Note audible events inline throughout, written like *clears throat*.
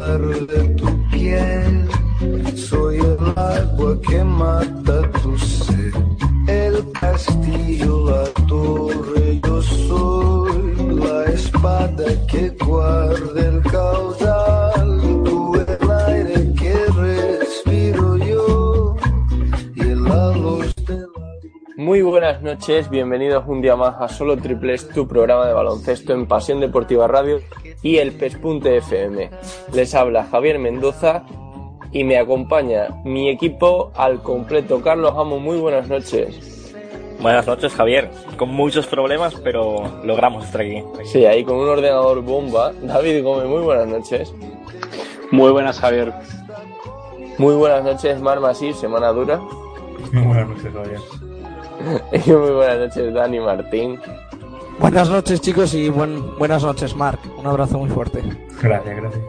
fuego que noches, bienvenidos un día más a Solo Triples, tu programa de baloncesto en Pasión Deportiva Radio y el PES.fm. Les habla Javier Mendoza y me acompaña mi equipo al completo. Carlos Amo, muy buenas noches. Buenas noches, Javier. Con muchos problemas, pero logramos estar aquí. Sí, ahí con un ordenador bomba. David Gómez, muy buenas noches. Muy buenas, Javier. Muy buenas noches, Mar Masí, semana dura. Muy buenas noches, Javier. *laughs* Y muy buenas noches, Dani Martín. Buenas noches chicos y buen- buenas noches Marc. Un abrazo muy fuerte. Gracias, gracias.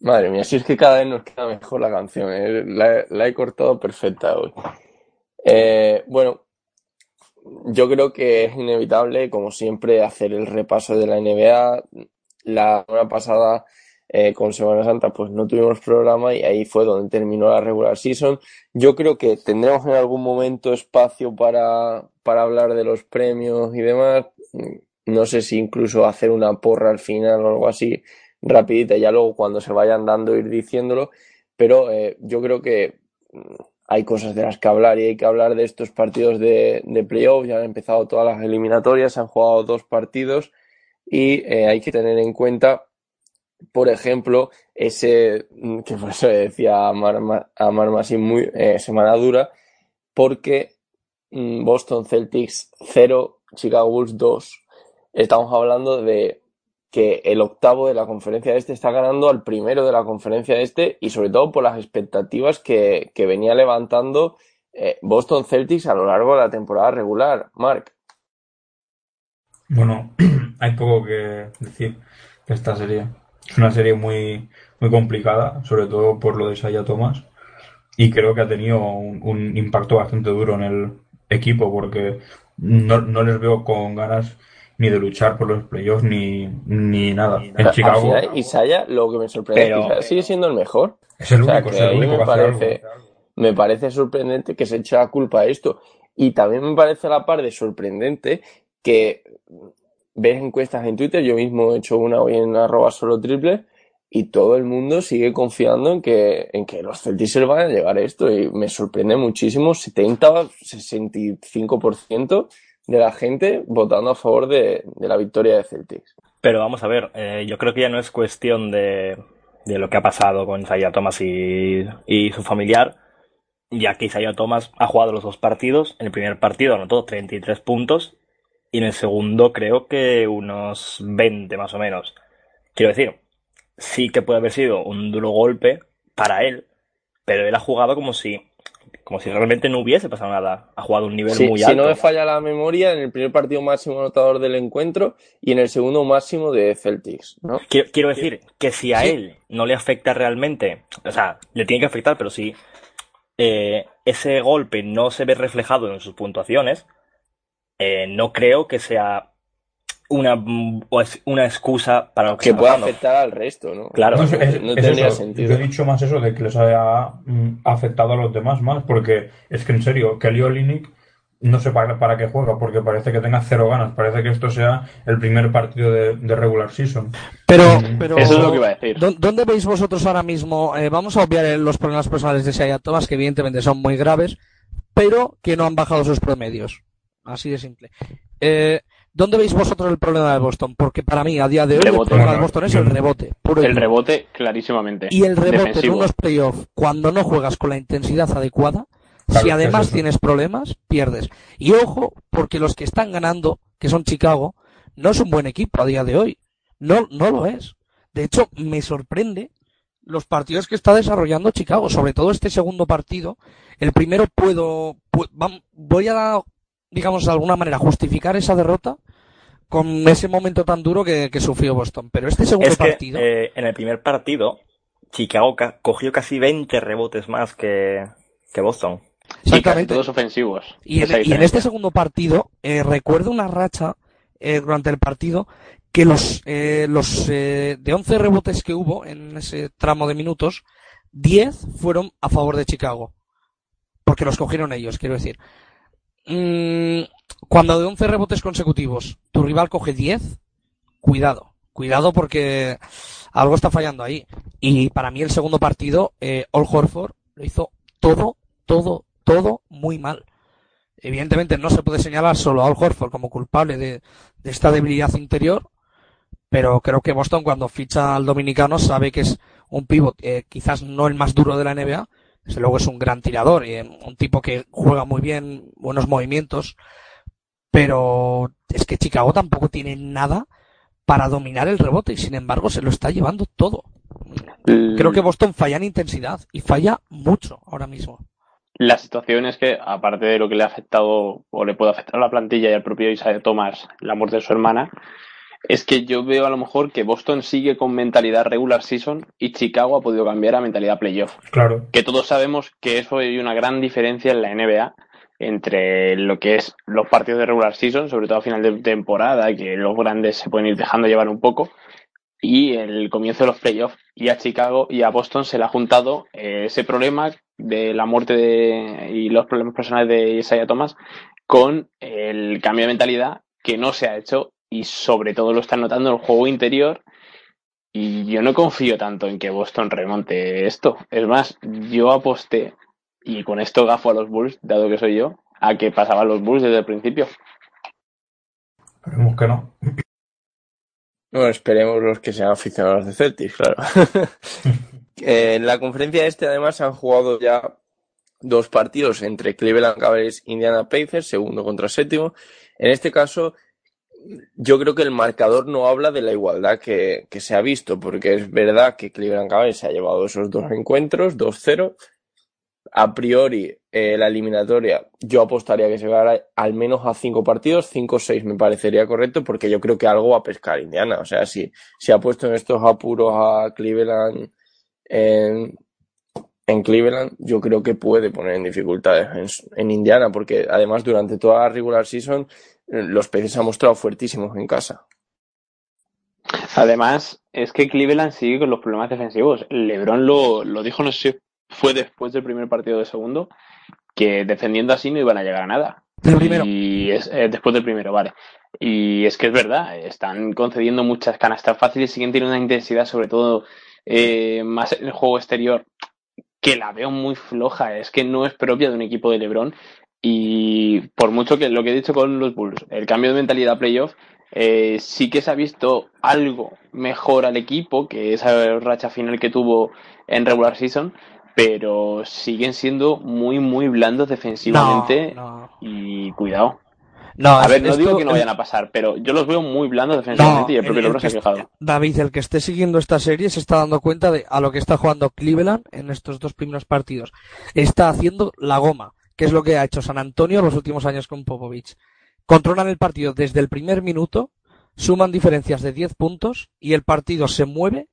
Madre mía, si es que cada vez nos queda mejor la canción. eh. La, la he cortado perfecta hoy. Eh, bueno, yo creo que es inevitable, como siempre, hacer el repaso de la NBA. La semana pasada, eh, con Semana Santa, pues no tuvimos programa y ahí fue donde terminó la regular season. Yo creo que tendremos en algún momento espacio para, para hablar de los premios y demás. No sé si incluso hacer una porra al final o algo así rapidita, ya luego cuando se vayan dando ir diciéndolo, pero eh, yo creo que mm, hay cosas de las que hablar y hay que hablar de estos partidos de, de playoff, ya han empezado todas las eliminatorias, se han jugado dos partidos y eh, hay que tener en cuenta, por ejemplo, ese, mm, que por eso decía a Mar, Ma- a Mar muy eh, semana dura, porque mm, Boston Celtics 0, Chicago Bulls 2. Estamos hablando de que el octavo de la conferencia este está ganando al primero de la conferencia este y sobre todo por las expectativas que, que venía levantando eh, Boston Celtics a lo largo de la temporada regular. Mark, Bueno, *clears throat* hay poco que decir de esta serie. Es una serie muy, muy complicada, sobre todo por lo de Isaiah Thomas. Y creo que ha tenido un, un impacto bastante duro en el equipo, porque no, no les veo con ganas ni de luchar por los playoffs ni, ni nada. En al Chicago final Isaiah, lo que me sorprende es que sigue siendo el mejor. es el o sea, único, que es el único me que parece- Me parece sorprendente que se eche la culpa a esto. Y también me parece a la par de sorprendente que ves encuestas en Twitter, yo mismo he hecho una hoy en arroba solo triple, y todo el mundo sigue confiando en que, en que los Celtics se van a llegar a esto. Y me sorprende muchísimo, 70, 65% de la gente votando a favor de, de la victoria de Celtics. Pero vamos a ver, eh, yo creo que ya no es cuestión de, de lo que ha pasado con Isaiah Thomas y, y su familiar, ya que Isaiah Thomas ha jugado los dos partidos. En el primer partido anotó 33 puntos y en el segundo creo que unos 20 más o menos. Quiero decir, sí que puede haber sido un duro golpe para él, pero él ha jugado como si, como si realmente no hubiese pasado nada. Ha jugado un nivel Sí, muy si alto. no me falla la memoria, en el primer partido máximo anotador del encuentro y en el segundo máximo de Celtics, ¿no? Quiero, quiero decir que si a Sí. él no le afecta realmente, o sea, le tiene que afectar, pero si eh, ese golpe no se ve reflejado en sus puntuaciones, eh, no creo que sea una, mm, o es una excusa para lo que, pueda pasando. afectar al resto, ¿no? Claro. No, es, es- no es tendría eso. sentido. Yo he dicho más eso de que les haya mm, afectado a los demás más, porque es que en serio, Kelly Olynyk no sé para, para qué juega, porque parece que tenga cero ganas, parece que esto sea el primer partido de, de regular season. Pero, Mm, pero Eso es lo que iba a decir. ¿dó- ¿dónde veis vosotros ahora mismo? eh, vamos a obviar eh, los problemas personales de Isaiah Thomas, que evidentemente son muy graves, pero que no han bajado sus promedios. Así de simple. Eh, ¿Dónde veis vosotros el problema de Boston? Porque para mí, a día de hoy, el problema de Boston es el rebote. Puro El rebote, clarísimamente. Y el rebote en Defensivo. unos playoffs, cuando no juegas con la intensidad adecuada, Claro, si además tienes problemas, pierdes. Y ojo, porque los que están ganando, que son Chicago, no es un buen equipo a día de hoy. No, no lo es. De hecho, me sorprende los partidos que está desarrollando Chicago, sobre todo este segundo partido. El primero puedo, voy a, digamos, de alguna manera justificar esa derrota con ese momento tan duro que, que sufrió Boston. Pero este segundo Es que partido, eh, en el primer partido, Chicago ca- cogió casi 20 rebotes más que, que Boston. Y casi exactamente. todos ofensivos. Y en, y este segundo partido, eh, recuerdo una racha eh, durante el partido que los, eh, los eh, de 11 rebotes que hubo en ese tramo de minutos, 10 fueron a favor de Chicago. Porque los cogieron ellos, quiero decir. Mm, cuando de 11 rebotes consecutivos tu rival coge 10, cuidado. Cuidado porque algo está fallando ahí. Y para mí el segundo partido, eh, All Horford lo hizo todo, todo, todo muy mal. Evidentemente no se puede señalar solo a Al Horford como culpable de, esta debilidad interior, pero creo que Boston cuando ficha al dominicano sabe que es un pivot, eh, quizás no el más duro de la NBA, desde luego es un gran tirador y eh, un tipo que juega muy bien, buenos movimientos, pero es que Chicago tampoco tiene nada para dominar el rebote y sin embargo se lo está llevando todo. Creo que Boston falla en intensidad y falla mucho ahora mismo. La situación es que, aparte de lo que le ha afectado o le puede afectar a la plantilla y al propio Isaiah Thomas, la muerte de su hermana, es que yo veo a lo mejor que Boston sigue con mentalidad regular season y Chicago ha podido cambiar a mentalidad playoff. Claro. Que todos sabemos que eso hay una gran diferencia en la NBA entre lo que es los partidos de regular season, sobre todo a final de temporada, que los grandes se pueden ir dejando llevar un poco, y el comienzo de los playoffs. Y a Chicago y a Boston se le ha juntado eh, ese problema de la muerte de, y los problemas personales de Isaiah Thomas con el cambio de mentalidad que no se ha hecho y sobre todo lo están notando en el juego interior. Y yo no confío tanto en que Boston remonte esto. Es más, yo aposté, y con esto gafo a los Bulls, dado que soy yo, a que pasaban los Bulls desde el principio. Esperemos que no. Bueno, esperemos los que sean aficionados de Celtics, claro. *laughs* Eh, en la conferencia este, además, han jugado ya dos partidos entre Cleveland Cavaliers e Indiana Pacers, segundo contra séptimo. En este caso, yo creo que el marcador no habla de la igualdad que, que se ha visto, porque es verdad que Cleveland Cavaliers se ha llevado esos dos encuentros, 2-0. A priori, eh, la eliminatoria, yo apostaría que se va al menos a cinco partidos, 5-6 me parecería correcto, porque yo creo que algo va a pescar Indiana. O sea, si, si ha puesto en estos apuros a Cleveland en, en Cleveland, yo creo que puede poner en dificultades en, Indiana, porque además durante toda la regular season los peces se han mostrado fuertísimos en casa. Además, es que Cleveland sigue con los problemas defensivos. LeBron lo, lo dijo, no sé si fue después del primer partido de segundo, que defendiendo así no iban a llegar a nada. Del primero. Y es, eh, después del primero, vale. Y es que es verdad, están concediendo muchas canastas fáciles, siguen teniendo una intensidad, sobre todo eh, más en el juego exterior, que la veo muy floja. Es que no es propia de un equipo de LeBron. Y por mucho que lo que he dicho con los Bulls, el cambio de mentalidad playoff, eh, sí que se ha visto algo mejor al equipo que esa racha final que tuvo en regular season, pero siguen siendo muy, muy blandos defensivamente No, no. y cuidado. No, A ver, no esto- digo que no vayan a pasar, pero yo los veo muy blandos defensivamente y el propio LeBron se ha que quejado. David, el que esté siguiendo esta serie se está dando cuenta de a lo que está jugando Cleveland en estos dos primeros partidos. Está haciendo la goma, que es lo que ha hecho San Antonio los últimos años con Popovich. Controlan el partido desde el primer minuto, suman diferencias de 10 puntos y el partido se mueve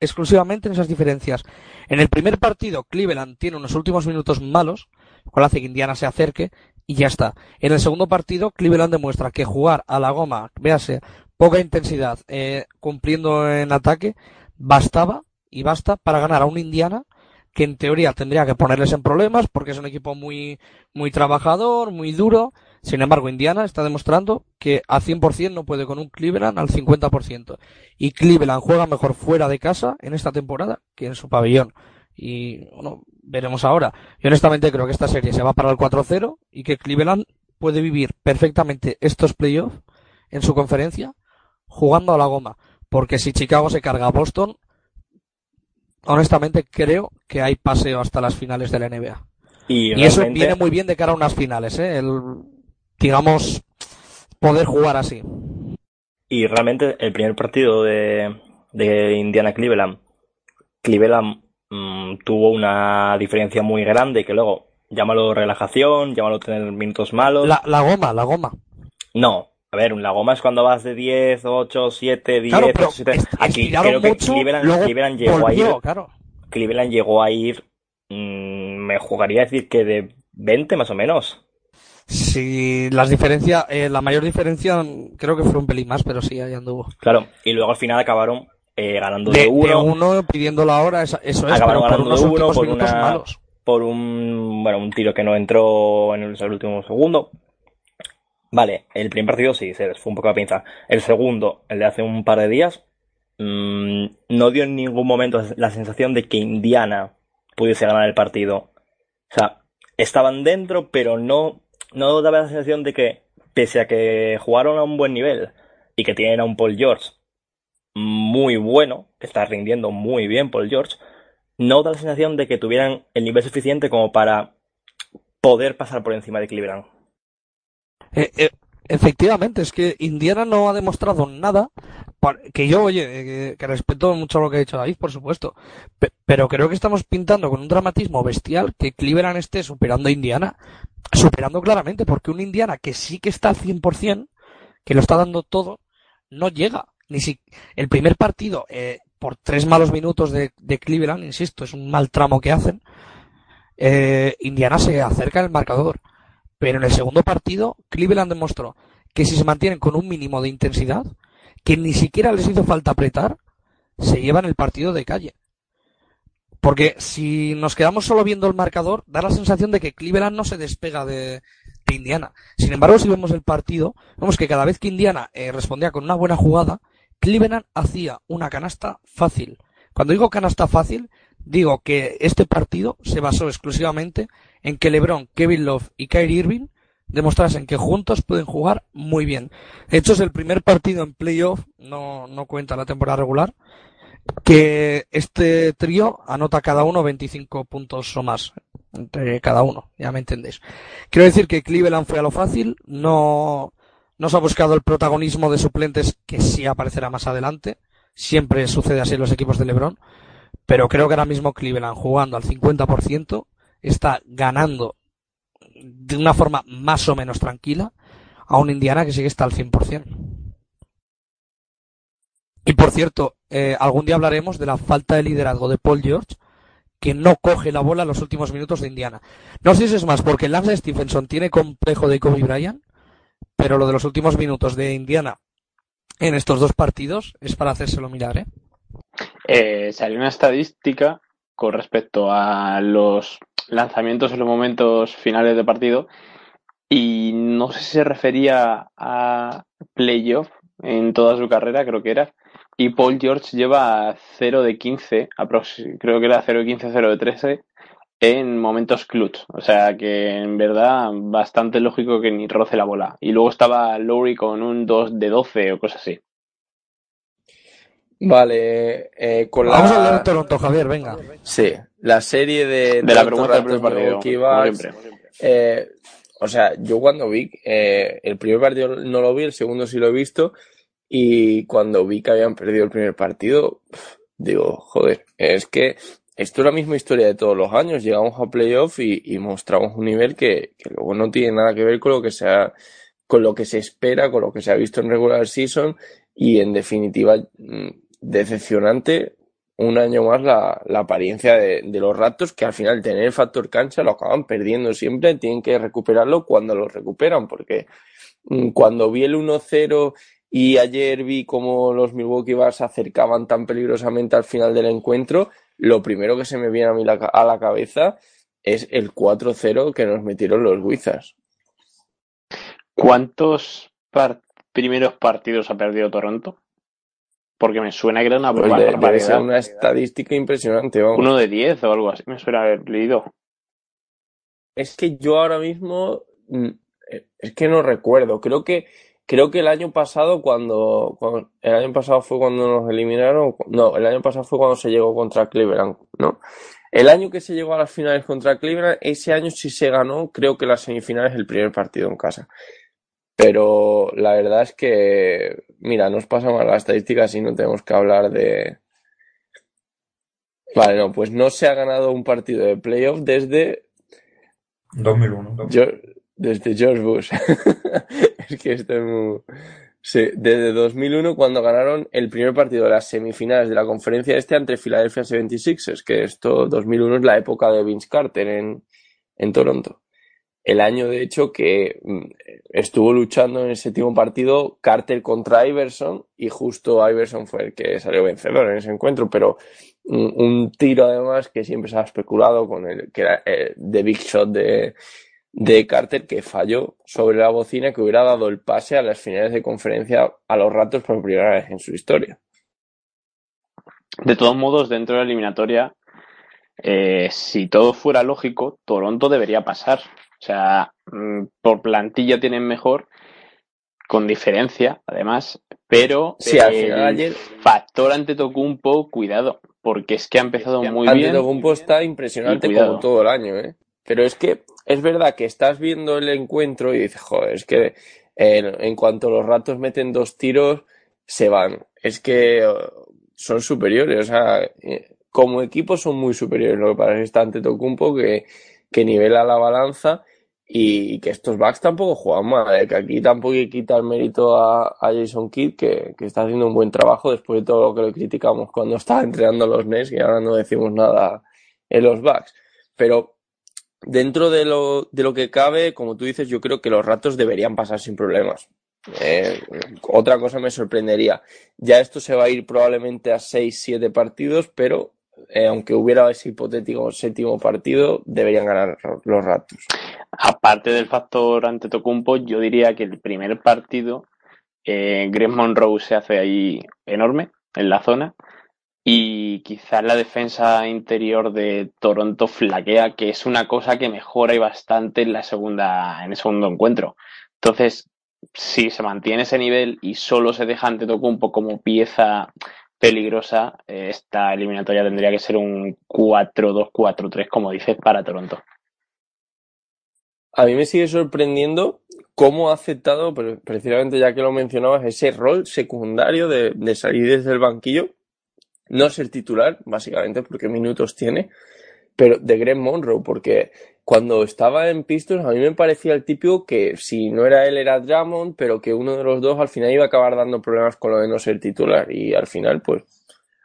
exclusivamente en esas diferencias. En el primer partido, Cleveland tiene unos últimos minutos malos, lo cual hace que Indiana se acerque y ya está. En el segundo partido, Cleveland demuestra que jugar a la goma, véase, poca intensidad, eh, cumpliendo en ataque, bastaba y basta para ganar a un Indiana que en teoría tendría que ponerles en problemas porque es un equipo muy, muy trabajador, muy duro. Sin embargo, Indiana está demostrando que al 100% no puede con un Cleveland al 50%. Y Cleveland juega mejor fuera de casa en esta temporada que en su pabellón. Y bueno, veremos ahora. Yo honestamente creo que esta serie se va para el 4-0 y que Cleveland puede vivir perfectamente estos playoffs en su conferencia jugando a la goma. Porque si Chicago se carga a Boston, honestamente creo que hay paseo hasta las finales de la NBA. Y, Y eso viene muy bien de cara a unas finales, ¿eh? El, digamos, poder jugar así. Y realmente el primer partido de, de Indiana Cleveland, Cleveland mm, tuvo una diferencia muy grande que luego llámalo relajación, llámalo tener minutos malos. La, la goma, la goma. No, a ver, la goma es cuando vas de 10, 8, 7, 10, Claro, pero 8, 7. est- Aquí creo que mucho, Cleveland, Cleveland llegó a ir, volvió, claro. Cleveland llegó a ir, mm, me jugaría a decir que de 20 más o menos. Sí, las diferencias, eh, la mayor diferencia creo que fue un pelín más, pero sí, ahí anduvo. Claro, y luego al final acabaron eh, ganando De, de de uno, uno pidiendo la hora, eso es, acabaron pero por ganando unos de uno por una, malos. por un, bueno, un tiro que no entró en el último segundo. Vale, el primer partido sí, se les fue un poco a pinza. El segundo, el de hace un par de días, mm, no dio en ningún momento la sensación de que Indiana pudiese ganar el partido. O sea, estaban dentro, pero no, no daba la sensación de que, pese a que jugaron a un buen nivel y que tienen a un Paul George muy bueno, que está rindiendo muy bien Paul George, no da la sensación de que tuvieran el nivel suficiente como para poder pasar por encima de Cleveland. Eh, eh, efectivamente, es que Indiana no ha demostrado nada. Que yo, oye, eh, que, respeto mucho lo que ha dicho David, por supuesto. pe- pero creo que estamos pintando con un dramatismo bestial que Cleveland esté superando a Indiana. Superando claramente, porque un Indiana que sí que está al 100%, que lo está dando todo, no llega. Ni si el primer partido, eh, por tres malos minutos de, de Cleveland, insisto, es un mal tramo que hacen. eh, Indiana se acerca al marcador. Pero en el segundo partido, Cleveland demostró que si se mantienen con un mínimo de intensidad, que ni siquiera les hizo falta apretar, se llevan el partido de calle. Porque si nos quedamos solo viendo el marcador, da la sensación de que Cleveland no se despega de, Indiana. Sin embargo, si vemos el partido, vemos que cada vez que Indiana eh, respondía con una buena jugada, Cleveland hacía una canasta fácil. Cuando digo canasta fácil, digo que este partido se basó exclusivamente en que LeBron, Kevin Love y Kyrie Irving demostrasen que juntos pueden jugar muy bien. De hecho, es el primer partido en playoff, no, no cuenta la temporada regular, que este trío anota cada uno 25 puntos o más entre cada uno, ya me entendéis. Quiero decir que Cleveland fue a lo fácil, no, no se ha buscado el protagonismo de suplentes que sí aparecerá más adelante. Siempre sucede así en los equipos de LeBron. Pero creo que ahora mismo Cleveland jugando al 50% está ganando de una forma más o menos tranquila a un Indiana que sí que está al 100%. Y por cierto, eh, algún día hablaremos de la falta de liderazgo de Paul George que no coge la bola en los últimos minutos de Indiana. No sé si es más porque Lance Stephenson tiene complejo de Kobe Bryant, pero lo de los últimos minutos de Indiana en estos dos partidos es para hacérselo mirar, ¿eh? Eh, salió una estadística con respecto a los lanzamientos en los momentos finales de partido y no sé si se refería a playoff en toda su carrera, creo que era. Y Paul George lleva 0 de 15, aprox- creo que era 0 de 15, 0 de 13 en momentos clutch. O sea que en verdad bastante lógico que ni roce la bola. Y luego estaba Lowry con un 2 de 12 o cosas así. Vale, eh, con la... Vamos a hablar de Toronto, Javier, venga. Sí, la serie de, De la vergüenza del primer partido, eh, o sea, yo cuando vi, eh, el primer partido no lo vi, el segundo sí lo he visto, y cuando vi que habían perdido el primer partido, digo, joder, es que esto es la misma historia de todos los años, llegamos a playoff y, y mostramos un nivel que, que luego no tiene nada que ver con lo que se ha- con lo que se espera, con lo que se ha visto en regular season, y en definitiva, mm, decepcionante un año más la, la apariencia de, los Raptors, que al final tener el factor cancha lo acaban perdiendo siempre, tienen que recuperarlo cuando lo recuperan, porque mm, cuando vi el 1-0 y ayer vi cómo los Milwaukee Bucks se acercaban tan peligrosamente al final del encuentro, lo primero que se me viene a mí la a la cabeza es el 4-0 que nos metieron los Wizards. ¿Cuántos primeros partidos ha perdido Toronto? Porque me suena que era una Pues de- debe barbaridad. ser una estadística impresionante, vamos. Uno de 10 o algo así, me suena haber leído. Es que yo ahora mismo mm, eh, es que no recuerdo. Creo que creo que el año pasado cuando, cuando- el año pasado fue cuando nos eliminaron. No, el año pasado fue cuando se llegó contra Cleveland, ¿no? El año que se llegó a las finales contra Cleveland, ese año sí se ganó, creo que las semifinales el primer partido en casa. Pero la verdad es que, mira, nos pasa mal la estadística si no tenemos que hablar de. Vale, no, pues no se ha ganado un partido de playoff desde 2001. yo, desde George Bush. *laughs* es que esto es muy... Sí, desde 2001 cuando ganaron el primer partido de las semifinales de la conferencia este entre Philadelphia 76ers, que esto 2001 es la época de Vince Carter en, en Toronto. El año de hecho que mm, estuvo luchando en el séptimo partido Carter contra Iverson y justo Iverson fue el que salió vencedor en ese encuentro, pero un, tiro además que siempre se ha especulado con el que era el de Big Shot de, de Carter que falló sobre la bocina que hubiera dado el pase a las finales de conferencia a los ratos por primera vez en su historia. De todos modos, dentro de la eliminatoria, eh, si todo fuera lógico, Toronto debería pasar. O sea, mm, por plantilla tienen mejor, con diferencia, además, pero Sí, el final ayer- factor ante Tocumpo, cuidado, porque es que ha empezado muy bien. Antetokounmpo está impresionante como todo el año, ¿eh? Pero es que es verdad que estás viendo el encuentro y dices, joder, es que eh, en cuanto los ratos meten dos tiros, se van. Es que eh, son superiores, o sea, eh, como equipo son muy superiores. Lo que pasa es que está Antetokounmpo que, que nivela la balanza y, que estos backs tampoco juegan mal, ¿eh? que aquí tampoco hay que quitar mérito a, a Jason Kidd, que, que está haciendo un buen trabajo después de todo lo que le criticamos cuando *laughs* estaba entrenando los Nets y ahora no decimos nada en los backs. Pero dentro de lo, de lo que cabe, como tú dices, yo creo que los ratos deberían pasar sin problemas. Eh, otra cosa me sorprendería. Ya esto se va a ir probablemente a 6, 7 partidos, pero eh, aunque hubiera ese hipotético séptimo partido, deberían ganar los ratos. Aparte del factor ante Tocumpo, yo diría que el primer partido, eh, Greg Monroe se hace ahí enorme en la zona y quizás la defensa interior de Toronto flaquea, que es una cosa que mejora y bastante en la segunda, en el segundo encuentro. Entonces, si se mantiene ese nivel y solo se deja ante Tocumpo como pieza peligrosa, eh, esta eliminatoria tendría que ser un 4-2-4-3, como dices, para Toronto. A mí me sigue sorprendiendo cómo ha aceptado, pre- precisamente ya que lo mencionabas, ese rol secundario de, de salir desde el banquillo, no ser titular, básicamente porque minutos tiene, pero de Greg Monroe, porque cuando estaba en Pistons a mí me parecía el típico que si no era él era Drummond, pero que uno de los dos al final iba a acabar dando problemas con lo de no ser titular y al final pues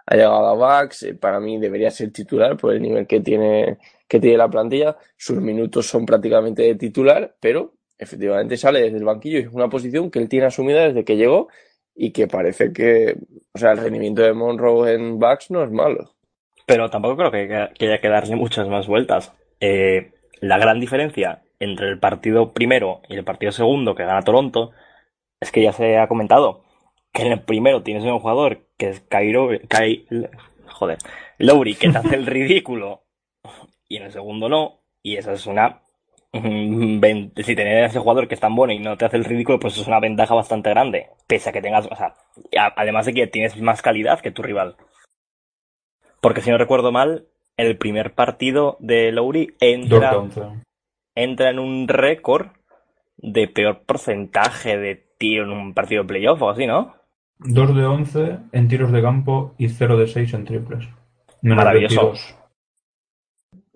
ha llegado a Bucks, eh, para mí debería ser titular por el nivel que tiene que tiene la plantilla, sus minutos son prácticamente de titular, pero efectivamente sale desde el banquillo y es una posición que él tiene asumida desde que llegó y que parece que, o sea, el rendimiento de Monroe en Bucks no es malo. Pero tampoco creo que, que haya que darle muchas más vueltas. Eh, la gran diferencia entre el partido primero y el partido segundo que gana Toronto es que ya se ha comentado que en el primero tienes un jugador que es Cairo, Kai, joder, Lowry, que te hace el ridículo y en el segundo no, y esa es una mm, si tener ese jugador que es tan bueno y no te hace el ridículo, pues es una ventaja bastante grande, pese a que tengas, o sea, a- además de que tienes más calidad que tu rival. Porque si no recuerdo mal, el primer partido de Lowry 2 entra, de 11. entra en un récord de peor porcentaje de tiro en un partido de playoff o así, ¿no? 2 de 11 en tiros de campo y 0 de 6 en triples. Menos Maravilloso. 22.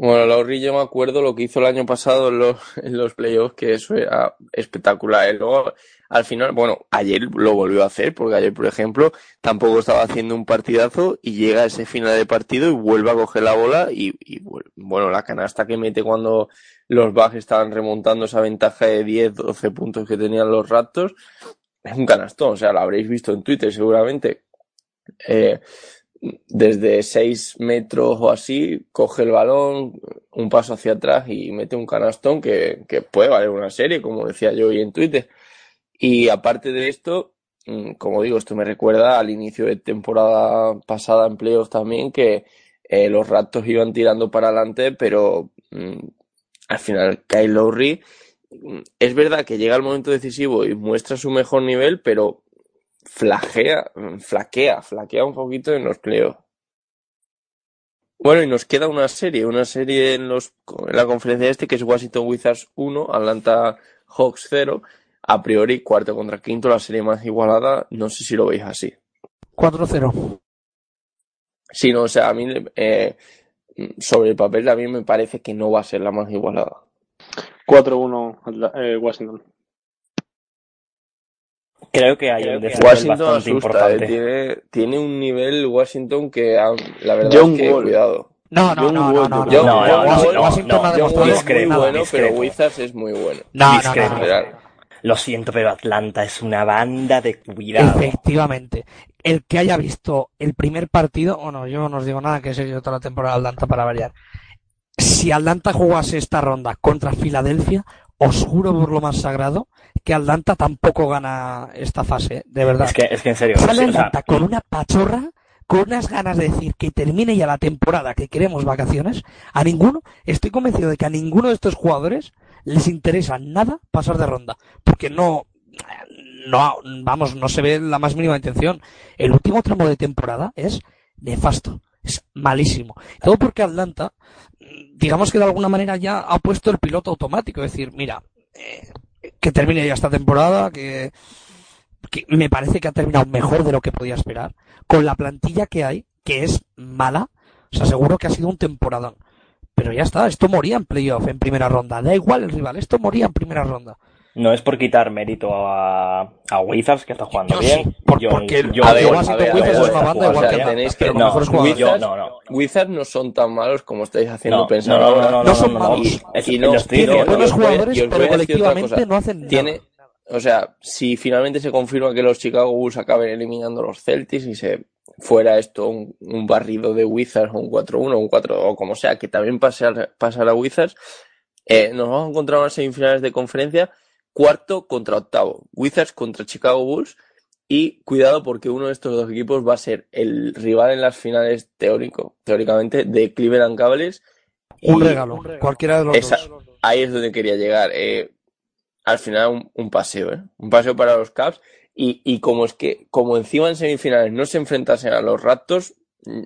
Bueno, Lowry yo me acuerdo lo que hizo el año pasado en los, *laughs* en los playoffs, que eso era espectacular. Y luego, al final, bueno, ayer lo volvió a hacer, porque ayer, por ejemplo, tampoco estaba haciendo un partidazo y llega a ese final de partido y vuelve a coger la bola y, y, bueno, la canasta que mete cuando los Bucks estaban remontando esa ventaja de 10, 12 puntos que tenían los Raptors, es un canastón, o sea, lo habréis visto en Twitter seguramente. Eh, desde 6 metros o así, coge el balón, un paso hacia atrás y mete un canastón que, que puede valer una serie, como decía yo hoy en Twitter. Y aparte de esto, mm, como digo, esto me recuerda al inicio de temporada pasada en playoffs también, que eh, los Raptors iban tirando para adelante, pero mm, al final Kyle Lowry mm, es verdad que llega el momento decisivo y muestra su mejor nivel, pero flagea, flaquea, flaquea un poquito en los playoffs. Bueno, y nos queda una serie, una serie en, los, en la conferencia este que es Washington Wizards 1, Atlanta Hawks 0. A priori, cuarto contra quinto, la serie más igualada. No sé si lo veis así. 4-0. Sí, no, o sea, a mí, eh, sobre el papel, a mí me parece que no va a ser la más igualada. 4-1 eh, Washington. Creo que hay Creo un que desnivel Washington bastante asusta, eh, importante. tiene, tiene un nivel Washington que ah, la verdad John es que Wall. cuidado. No, no, John no, Wall, no, no, yo- no, no, no, no, Washington- no, Washington no, no John Wall es muy bueno, pero discrepo. Wizards es muy bueno. No, no, Discrepo. no, no, no. Lo siento, pero Atlanta es una banda de cuidado. Efectivamente. El que haya visto el primer partido, bueno, yo no os digo nada que he seguido toda la temporada de Atlanta para variar. Si Atlanta jugase esta ronda contra Filadelfia, os juro por lo más sagrado que Atlanta tampoco gana esta fase, de verdad. Es que, es que en serio, Sale sí, o sea, Atlanta con una pachorra, con unas ganas de decir que termine ya la temporada, que queremos vacaciones. A ninguno, estoy convencido de que a ninguno de estos jugadores les interesa nada pasar de ronda, porque no, no, vamos, no se ve la más mínima intención. El último tramo de temporada es nefasto, es malísimo. Todo porque Atlanta, digamos que de alguna manera ya ha puesto el piloto automático, es decir, mira, eh, que termine ya esta temporada, que, que me parece que ha terminado mejor de lo que podía esperar, con la plantilla que hay, que es mala, os aseguro que ha sido un temporadón. Pero ya está, esto moría en playoff, en primera ronda. Da igual el rival, esto moría en primera ronda. No es por quitar mérito a, a Wizards, que está jugando Yo bien. sí, por- Yo- porque yo- a ver, Wizards es una banda igual o que tenéis que jugadores. Yo- no, no. Wizards no son tan malos como estáis haciendo No, pensar no, no, ahora. no, no, No son no, malos. y- es- Y lo no, estoy y no, Tiene diciendo. y buenos jugadores, pero colectivamente no hacen nada. Tiene, o sea, si finalmente se confirma que los Chicago Bulls acaben eliminando a los Celtics y se fuera esto un, un barrido de Wizards o un 4-1 o un 4 o como sea, que también pase a, pase a Wizards, eh, nos vamos a encontrar unas semifinales de conferencia cuarto contra octavo. Wizards contra Chicago Bulls y cuidado porque uno de estos dos equipos va a ser el rival en las finales teórico, teóricamente de Cleveland Cavaliers. Un y regalo, cualquiera de los esa- dos. ahí es donde quería llegar. Eh, al final un, un paseo, ¿eh? Un paseo para los Caps. Y, y como es que, como encima en semifinales no se enfrentasen a los Raptors,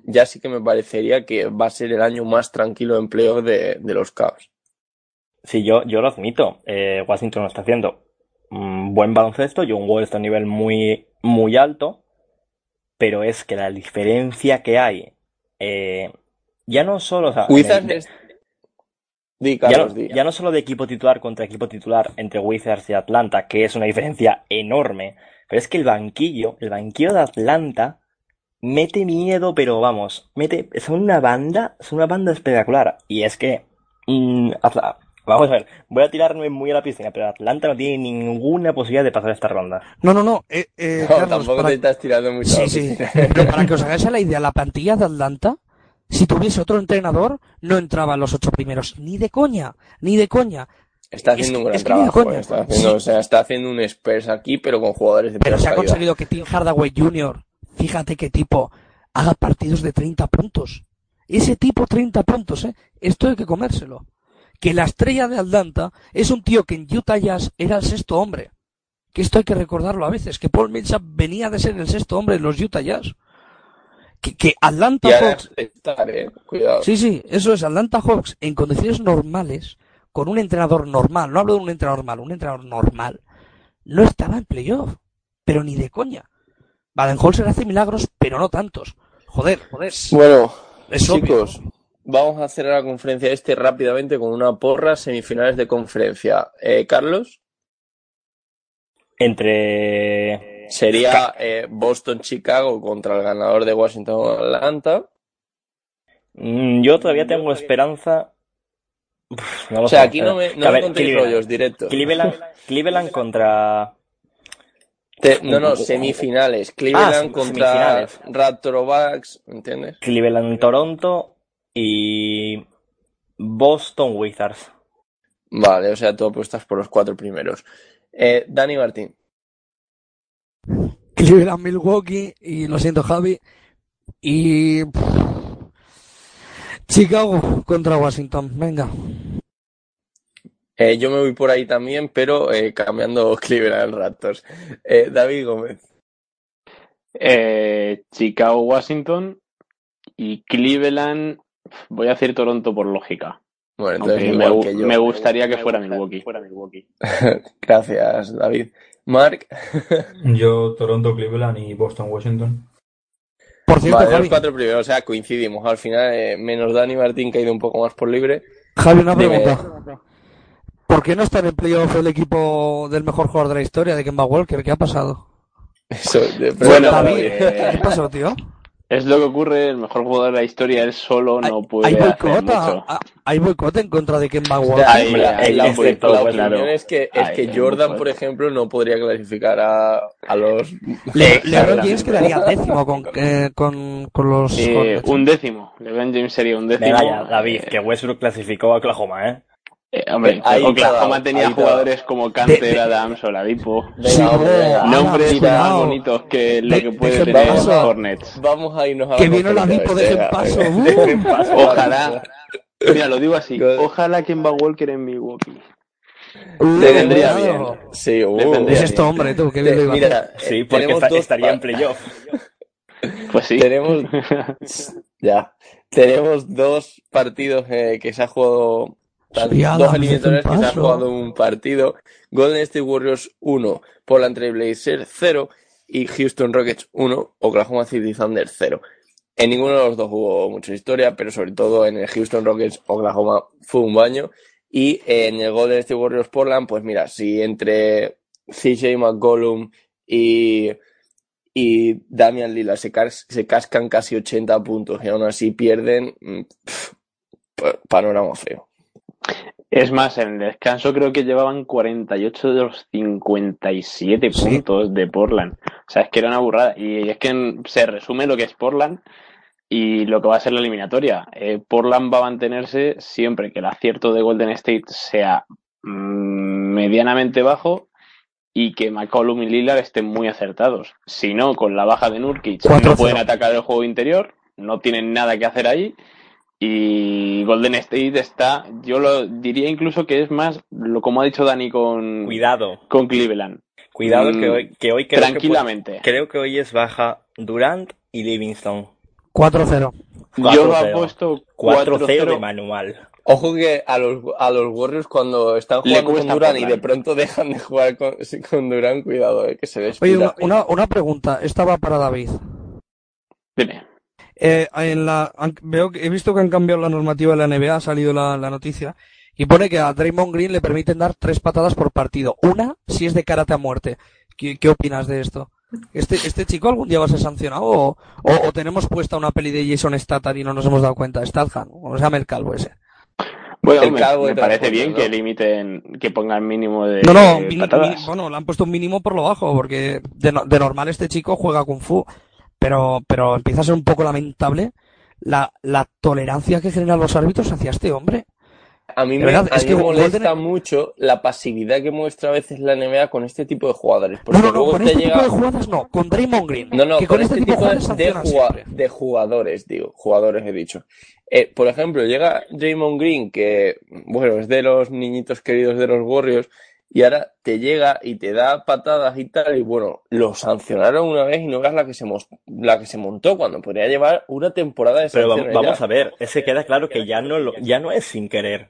ya sí que me parecería que va a ser el año más tranquilo de empleo de, de los Caps. Sí, yo, yo lo admito. Eh, Washington está haciendo un buen baloncesto. John Wall está a un nivel muy, muy alto. Pero es que la diferencia que hay, eh, ya no solo, o sea, Wizards de-. Di, ya, no, ya solo de equipo titular contra equipo titular entre Wizards y Atlanta, que es una diferencia enorme, pero es que el banquillo, el banquillo de Atlanta, mete miedo, pero vamos, mete, son una banda, son una banda espectacular. Y es que, mm, Atla- vamos a ver, voy a tirarme muy a la piscina, pero Atlanta no tiene ninguna posibilidad de pasar esta ronda. No, no, no. eh, eh, No, Carlos, tampoco para- te estás tirando mucho. a la Sí, sí. *laughs* Pero para que os hagáis a la idea, la plantilla de Atlanta, si tuviese otro entrenador, no entraba en los ocho primeros. Ni de coña, ni de coña. Está Es haciendo que- un gran es que ni de trabajo. coña. Está haciendo, Sí. o sea, está haciendo un Spurs aquí, pero con jugadores de Pero se ha calidad. conseguido que Tim Hardaway Jr., fíjate qué tipo, haga partidos de 30 puntos. Ese tipo 30 puntos, ¿eh? Esto hay que comérselo. Que la estrella de Atlanta es un tío que en Utah Jazz era el sexto hombre. Que esto hay que recordarlo a veces, que Paul Millsap venía de ser el sexto hombre en los Utah Jazz. Que, que Atlanta Hawks estar, eh, Cuidado. Sí, sí, eso es Atlanta Hawks en condiciones normales, con un entrenador normal, no hablo de un entrenador malo, un entrenador normal, no estaba en playoff, pero ni de coña. Baden-Holzer hace milagros, pero no tantos. Joder, joder. Bueno, Es obvio. Vamos a cerrar la conferencia este rápidamente con una porra, semifinales de conferencia. Eh, Carlos, Entre, sería eh, Boston-Chicago contra el ganador de Washington-Atlanta. mm, yo todavía tengo esperanza, Uf, no lo O sea, sé. aquí no me, no me Cleveland. rollos directos. Cleveland, Cleveland contra Te- no, no, semifinales. Cleveland Ah, contra semifinales. Raptor Bucks, ¿entiendes? Cleveland Toronto y Boston Wizards. Vale, o sea, tú apuestas por los cuatro primeros. Eh, Dani Martín. Cleveland Milwaukee y lo siento Javi y Chicago contra Washington. Venga. Eh, yo me voy por ahí también, pero eh, cambiando *laughs* Cleveland Raptors. Eh, David Gómez. Eh, Chicago, Washington y Cleveland. Voy a decir Toronto por lógica. Bueno, entonces me, igual que yo. me gustaría que fuera Milwaukee. *laughs* Gracias, David. Mark. *laughs* Yo, Toronto, Cleveland y Boston, Washington. Por cierto, Vale, los cuatro primeros, o sea, coincidimos. Al final, eh, menos Dani Martín, que ha ido un poco más por libre. Javi, una Dime. pregunta. ¿Por qué no está en el playoff el equipo del mejor jugador de la historia, de Kemba Walker? ¿Qué ha pasado? Eso, de- Bueno, David, eh, ¿qué pasó, tío? Es lo que ocurre, el mejor jugador de la historia, él solo no Hay puede hacer boicot, mucho. a- a- hay boicot en contra de Kemba Walker. La la claro. opinión es que, es Ahí, que Jordan, por ejemplo, no podría clasificar a, a los... Le-. LeBron James quedaría décimo con, eh, con, con los Eh, un décimo. LeBron James sería un décimo. Venga ya, David, que Westbrook clasificó a Oklahoma, ¿eh? Eh, hombre, Ahí Oklahoma está, tenía ahí está. jugadores como Canter, Adams o Ladipo. Venga, Sí, Nombres cuidado. más bonitos que lo De- que puede tener paso. Hornets. Vamos a irnos a Que viene oeste, dejen paso. *laughs* Dejen paso. Ojalá. Mira, lo digo así. Ojalá Kemba Walker en Milwaukee. Uh, Le vendría bien. Sí, uh. Le vendría Es bien. este hombre, tú, que bien lo iba a. Mira, Sí, eh, porque tenemos esta- dos estaría en playoff. *laughs* Pues sí. Tenemos, *laughs* ya, tenemos dos partidos eh, que se ha jugado, Sí, dos eliminatorias que se ha paso. jugado un partido. Golden State Warriors 1, Portland Trail Blazers 0 y Houston Rockets 1, Oklahoma City Thunder 0. En ninguno de los dos hubo mucha historia, pero sobre todo en el Houston Rockets Oklahoma fue un baño. Y en el Golden State Warriors Portland, pues mira, si entre CJ McCollum y, y Damian Lillard se, cas- se cascan casi 80 puntos y aún así pierden, mm, panorama feo. Es más, en el descanso creo que llevaban 48 de los 57 Sí. puntos de Portland. O sea, es que era una burrada. Y es que se resume lo que es Portland y lo que va a ser la eliminatoria. Eh, Portland va a mantenerse siempre que el acierto de Golden State sea mm, medianamente bajo y que McCollum y Lillard estén muy acertados. Si no, con la baja de Nurkic no 4-0. pueden atacar el juego interior, no tienen nada que hacer ahí y Golden State está, yo lo diría incluso que es más, lo como ha dicho Dani con, Cuidado, con Cleveland. cuidado Mm, que hoy, que hoy creo que Tranquilamente. pu- creo que hoy es baja Durant y Livingston. 4-0. Yo lo 4-0. apuesto 4-0 de 4-0. manual. Ojo que a los, a los Warriors cuando están jugando con Durant y de Portland. pronto *laughs* dejan de jugar con, con Durant, cuidado, eh, que se Oye, despida. una, una, una pregunta. Esta va para David. Dime. Eh, en la, han- veo que, he visto que han cambiado la normativa de la NBA, ha salido la, la noticia, y pone que a Draymond Green le permiten dar tres patadas por partido. Una si es de karate a muerte. ¿Qué, qué opinas de esto? ¿Este, ¿Este chico algún día va a ser sancionado o, o, o tenemos puesta una peli de Jason Statham y no nos hemos dado cuenta? Statham, o se llama el calvo ese. Bueno, El me, calvo de me parece bien ¿no? que limiten, que pongan mínimo de No, no, de mini- patadas. bueno, le han puesto un mínimo por lo bajo, porque de, no- de normal este chico juega Kung Fu, pero, pero empieza a ser un poco lamentable la, la tolerancia que generan los árbitros hacia este hombre. A mí me, verdad, a es mí que me molesta Golden- mucho la pasividad que muestra a veces la NBA con este tipo de jugadores. Porque No, no, no, luego con te este llega... tipo de jugadas no, con Draymond Green. No, no, que con con este tipo de siempre. de jugadores, digo, jugadores he dicho. Eh, por ejemplo, llega Draymond Green, que, bueno, es de los niñitos queridos de los Warriors, y ahora te llega y te da patadas y tal, y bueno, lo sancionaron una vez y no veas la que se, la que se montó cuando podría llevar una temporada de Pero vamos, a ver, ese queda claro que ya no lo, ya no es sin querer.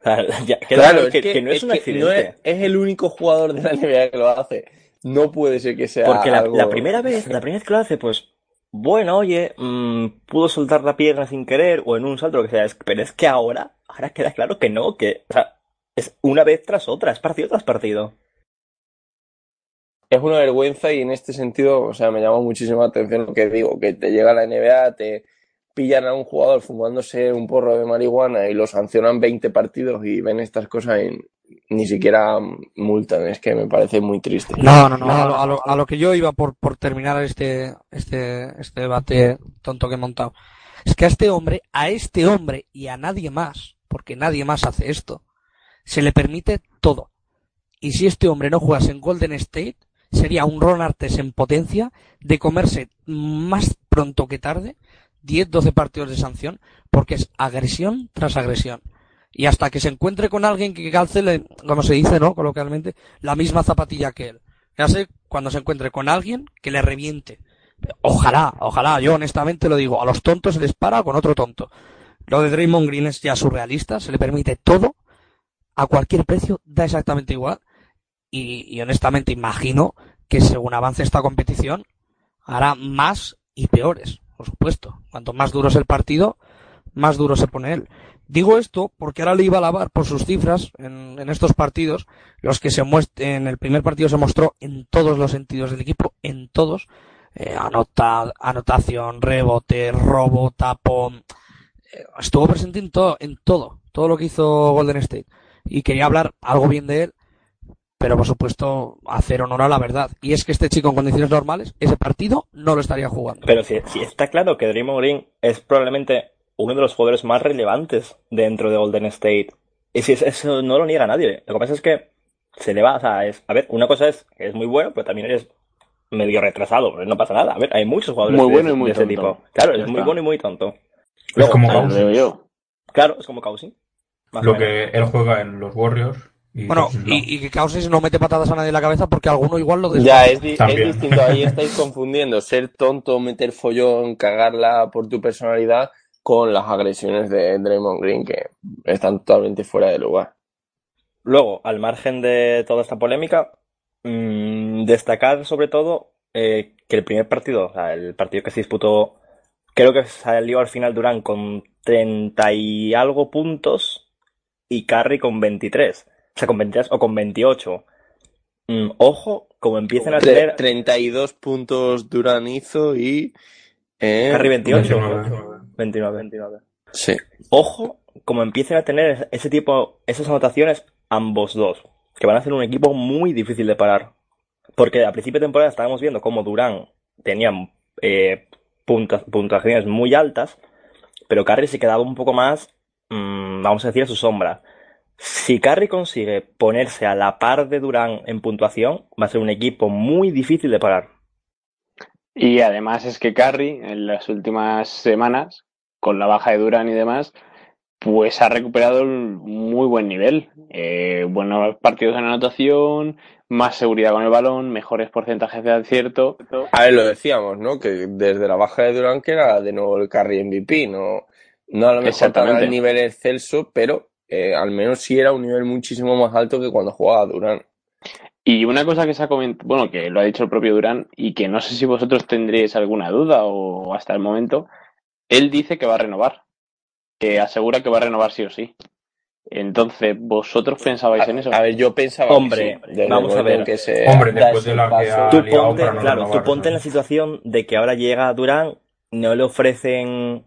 O sea, *laughs* ya queda Claro, claro es que, que, que no es, un que accidente. no es, es el único jugador de la NBA que lo hace. No puede ser que sea Porque la, algo... la primera vez, la primera vez que lo hace, pues, bueno, oye, mm, pudo soltar la pierna sin querer o en un salto, lo que sea, es- pero es que ahora, ahora queda claro que no, que, o sea, es una vez tras otra, es partido tras partido. Es una vergüenza y en este sentido, o sea, me llama muchísimo la atención lo que digo, que te llega a la NBA, te pillan a un jugador fumándose un porro de marihuana y lo sancionan 20 partidos y ven estas cosas y ni siquiera multan. Es que me parece muy triste. No, no, no, a lo, a lo- a lo que yo iba por, por terminar este, este, este debate tonto que he montado. Es que a este hombre, a este hombre y a nadie más, porque nadie más hace esto, se le permite todo. Y si este hombre no jugase en Golden State, sería un Ron Artes en potencia de comerse más pronto que tarde 10, 12 partidos de sanción, porque es agresión tras agresión. Y hasta que se encuentre con alguien que calce, como se dice, ¿no? Coloquialmente, la misma zapatilla que él. Ya sé, cuando se encuentre con alguien que le reviente. Ojalá, ojalá, yo honestamente lo digo, a los tontos se les para con otro tonto. Lo de Draymond Green es ya surrealista, se le permite todo, a cualquier precio, da exactamente igual. Y, y honestamente imagino que según avance esta competición, hará más y peores, por supuesto. Cuanto más duro es el partido, más duro se pone él. Digo esto porque ahora le iba a alabar por sus cifras en, en estos partidos, los que se muest en el primer partido se mostró en todos los sentidos del equipo, en todos. eh, anota, anotación, rebote, robo, tapón. Eh, estuvo presente en todo, en todo, todo lo que hizo Golden State. Y quería hablar algo bien de él, pero por supuesto hacer honor a la verdad. Y es que este chico en condiciones normales, ese partido no lo estaría jugando. Pero si, si está claro que Draymond Green es probablemente uno de los jugadores más relevantes dentro de Golden State. Y si eso no lo niega nadie. Lo que pasa es que se le va, o sea, es, a ver, una cosa es que es muy bueno, pero también eres medio retrasado, pero no pasa nada. A ver, hay muchos jugadores Muy de, bueno de ese tipo. Claro, es muy bueno y muy tonto. Es como yo. Claro, es como Cousins. Más Lo que él juega en los Warriors. Y Bueno, no. y, y que Cousins no mete patadas a nadie en la cabeza porque alguno igual lo Ya, desmonta. es, di- es También. distinto. Ahí *laughs* estáis confundiendo ser tonto, meter follón, cagarla por tu personalidad con las agresiones de Draymond Green que están totalmente fuera de lugar. Luego, al margen de toda esta polémica, mm, destacar sobre todo eh, que el primer partido, o sea, el partido que se disputó, creo que salió al final Durán con 30 y algo puntos y Curry con 23. O sea, con 23 o con 28. Mm, ojo, como empiecen a tener 32 puntos Durán hizo y... eh, Curry 28. 29. 29, 29. Sí. Ojo, como empiecen a tener ese tipo, esas anotaciones, ambos dos, que van a ser un equipo muy difícil de parar. Porque a principio de temporada estábamos viendo cómo Durán tenía eh, puntas- puntuaciones muy altas, pero Curry se quedaba un poco más, mm, vamos a decir, a su sombra. Si Curry consigue ponerse a la par de Durán en puntuación, va a ser un equipo muy difícil de parar. Y además es que Curry en las últimas semanas, con la baja de Durán y demás, pues ha recuperado un muy buen nivel. Eh, buenos partidos en anotación, más seguridad con el balón, mejores porcentajes de acierto. A ver, lo decíamos, ¿no? Que desde la baja de Durán que era de nuevo el Curry MVP, no, no a lo mejor tan Exactamente. al nivel excelso, pero eh, al menos sí era un nivel muchísimo más alto que cuando jugaba Durán. Y una cosa que se ha comentado, bueno, que lo ha dicho el propio Durán y que no sé si vosotros tendréis alguna duda o hasta el momento, él dice que va a renovar, que asegura que va a renovar sí o sí. Entonces, ¿vosotros pensabais en eso? A ver, yo pensaba Hombre, que sí, vamos el a ver. que se Hombre, después de la que ha Tú ponte, para no claro, tú ponte en la situación de que ahora llega Durán, no le ofrecen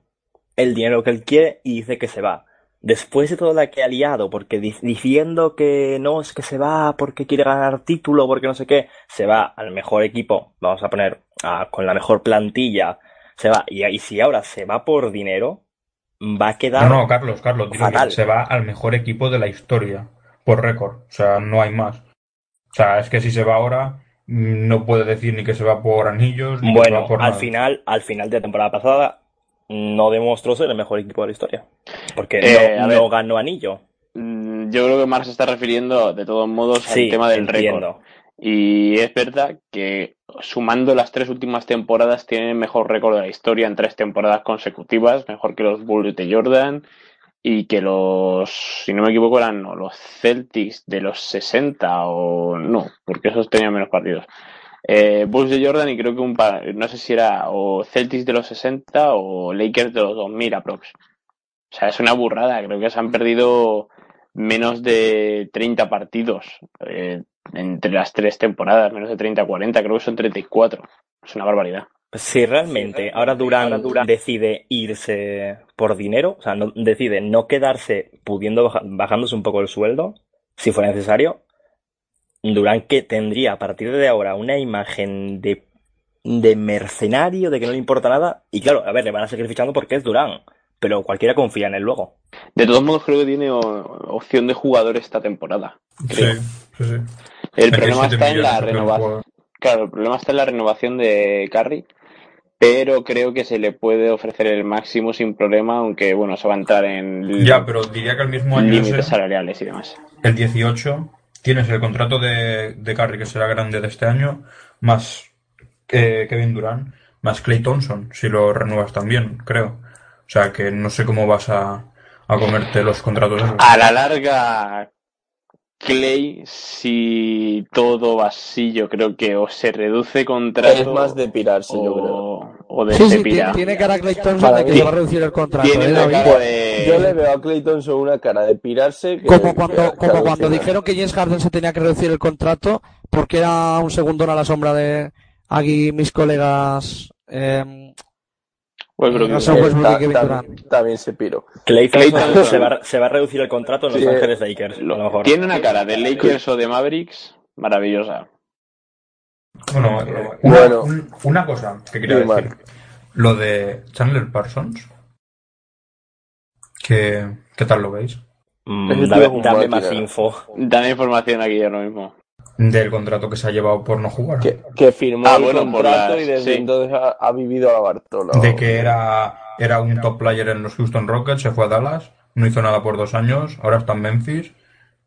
el dinero que él quiere y dice que se va. Después de toda la que ha liado, porque di- diciendo que no es que se va porque quiere ganar título, porque no sé qué, se va al mejor equipo, vamos a poner a- con la mejor plantilla, se va, y, y si ahora se va por dinero, va a quedar No, no, Carlos, Carlos, Fatal. se va al mejor equipo de la historia, por récord. O sea, no hay más. O sea, es que si se va ahora, mm, no puede decir ni que se va por anillos, ni que se va Bueno, por al nada. final, al final de la temporada pasada, no demostró ser el mejor equipo de la historia. Porque Eh, no, ganó anillo. Mm, Yo creo que Marx se está refiriendo, de todos modos, al tema del récord. Y es verdad que sumando las tres últimas temporadas tienen el mejor récord de la historia en tres temporadas consecutivas, mejor que los Bulls de Jordan y que los, si no me equivoco, eran no, los Celtics de los 60 o no, porque esos tenían menos partidos. Eh, Bulls de Jordan y creo que un par, no sé si era o Celtics de los 60 o Lakers de los 2000 aprox. O sea, es una burrada, creo que se han perdido menos de 30 partidos eh, entre las tres temporadas, menos de 30 40, creo que son 34. Es una barbaridad. Si realmente ahora Durán decide irse por dinero, o sea, no, decide no quedarse pudiendo baja- bajándose un poco el sueldo, si fuera necesario, Durán que tendría a partir de ahora una imagen de, de mercenario, de que no le importa nada, y claro, a ver, le van a seguir fichando porque es Durán, pero cualquiera confía en él luego. De todos modos, creo que tiene opción de jugador esta temporada. Sí, creo. sí, sí. El problema está en la renovación. Claro, el problema está en la renovación de Curry, pero creo que se le puede ofrecer el máximo sin problema, aunque bueno, se va a entrar en Ya, pero diría que el mismo año límites ese, salariales y demás. el 18, tienes el contrato de, de Curry, que será grande de este año, más eh, Kevin Durant, más Clay Thompson, si lo renuevas también, creo. O sea, que no sé cómo vas a, a comerte los contratos. A la larga, Clay, si todo va así, yo creo que o se reduce contrato Es más de pirarse, yo creo. o, o de Sí, tiene, tiene cara Clay Thompson Para de que se va a reducir el contrato. Tiene ¿eh, una David? cara de- Yo le veo a Clay Thompson una cara de pirarse. que- Como cuando, que como cuando dijeron que James Harden se tenía que reducir el contrato porque era un segundón a la sombra de, aquí mis colegas eh, Eh, Westbrook ta- y Kevin ta- Durant. También se piro. Clay Clay Thompson se va, se va a reducir el contrato en Los Sí. Ángeles Lakers, a Lo- mejor. Tiene una cara de Lakers o de Mavericks maravillosa. Bueno, eh, una, Bueno. un- una cosa que quería decir. Lo de Chandler Parsons. ¿Qué, qué tal lo veis? Mm, dame más info. Dame información aquí ahora mismo. Del contrato que se ha llevado por no jugar. Que, que firmó Ah, el bueno, contrato las- y desde sí. entonces ha, ha vivido a la Bartola. De que era, era un top player en los Houston Rockets, se fue a Dallas, no hizo nada por dos años, ahora está en Memphis.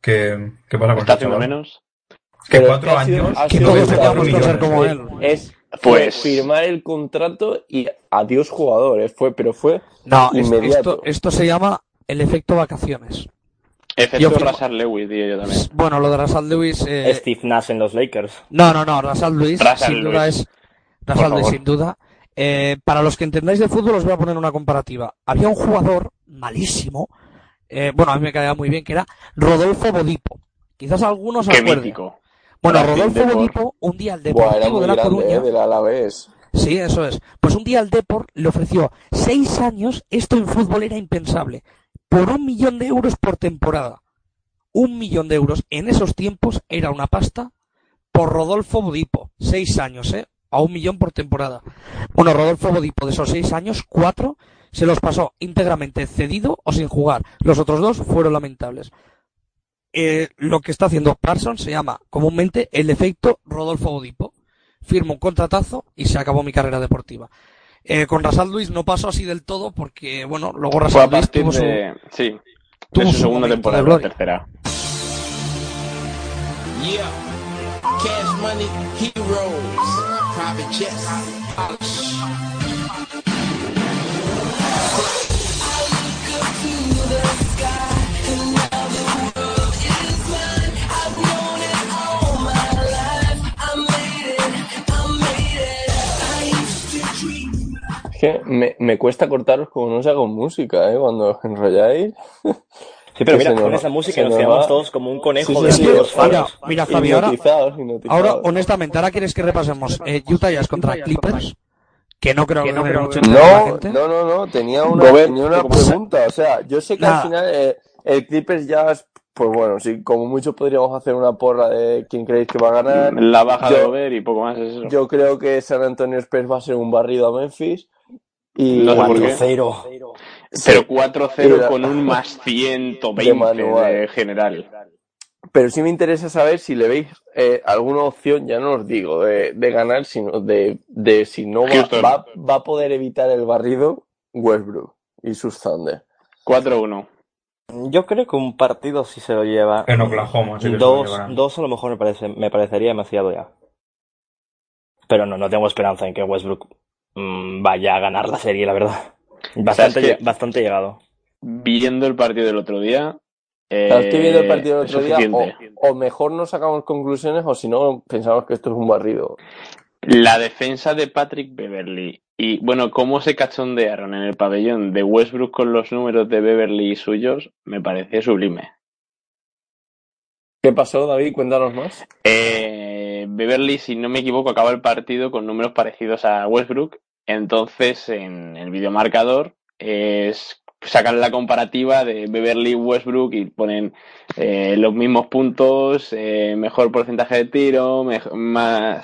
¿Qué, qué pasa con ¿Está ese haciendo menos? Que Pero cuatro es que ha sido- años, ha Que sido todos 94 queríamos ser millones. como él. Es fue Pues- firmar el contrato y adiós jugadores. Fue, pero fue No, Inmediato. esto, esto se llama el efecto vacaciones. Efecto Russell Lewis, diría yo también. Bueno, lo de Russell Lewis. eh, Steve Nash en los Lakers. No, no, no, Russell Lewis, Russell sin duda es. Russell Lewis, sin duda. Eh, para los que entendáis de fútbol, os voy a poner una comparativa. Había un jugador malísimo, eh, bueno, a mí me caía muy bien, que era Rodolfo Bodipo. Quizás algunos se Qué acuerden. mítico. Bueno, Rodolfo Depor. Bodipo, un día al Deportivo de La grande, Coruña. eh, del Alavés. Sí, eso es. Pues un día al Depor le ofreció seis años, esto en fútbol era impensable, por un millón de euros por temporada. Un millón de euros en esos tiempos era una pasta por Rodolfo Bodipo. Seis años, ¿eh? A un millón por temporada. Bueno, Rodolfo Bodipo de esos seis años, cuatro se los pasó íntegramente cedido o sin jugar. Los otros dos fueron lamentables. Eh, lo que está haciendo Parsons se llama comúnmente el efecto Rodolfo Bodipo firmo un contratazo y se acabó mi carrera deportiva. Eh, con Rasal Luis no pasó así del todo porque, bueno, luego Fue a Rasal Luis tuvo su, de. Sí, tuvo de su su segunda temporada, de la tercera. Yeah. Cash money, heroes. Private jets. Que me, me cuesta cortaros como no sea con música, ¿eh? Cuando os enrolláis. *laughs* Sí, pero Que mira, con va- esa música nos quedamos va- todos como un conejo Sí, de sí, que, los mira, mira, Javi, ahora, ahora, honestamente, ahora quieres que repasemos eh, Utah Jazz contra Clippers, que no creo que no creo mucho de la No, no, no, no, tenía una, tenía una ¿cómo se- pregunta. O sea, yo sé que Nada. al final eh, el Clippers ya, es- pues bueno, sí, como mucho podríamos hacer una porra de quién creéis que va a ganar. La baja de Yo- Gobert y poco más es eso. Yo creo que San Antonio Spurs va a ser un barrido a Memphis. Y No sé por qué. 4-0. Pero Sí, 4-0 Mira. con un *laughs* más 120 De de general. Pero sí me interesa saber si le veis eh, alguna opción, ya no os digo, de, de ganar, sino de, de si no va, va, va a poder evitar el barrido Westbrook y sus Thunder. 4-1. Yo creo que un partido sí se lo lleva. En Oklahoma, sí que se lo Dos, dos a lo mejor me, parece, me parecería demasiado ya. Pero no, no tengo esperanza en que Westbrook mm, vaya a ganar la serie, la verdad. Bastante, bastante llegado. Viendo el partido del otro día. eh, viendo el partido del es otro día, o mejor no sacamos conclusiones o si no pensamos que esto es un barrido. La defensa de Patrick Beverly y, bueno, cómo se cachondearon en el pabellón de Westbrook con los números de Beverly y suyos, me parece sublime. ¿Qué pasó, David? Cuéntanos más. Eh, Beverly, si no me equivoco, acaba el partido con números parecidos a Westbrook. Entonces, en el videomarcador, es, sacan la comparativa de Beverly y Westbrook y ponen eh, los mismos puntos, eh, mejor porcentaje de tiro, más,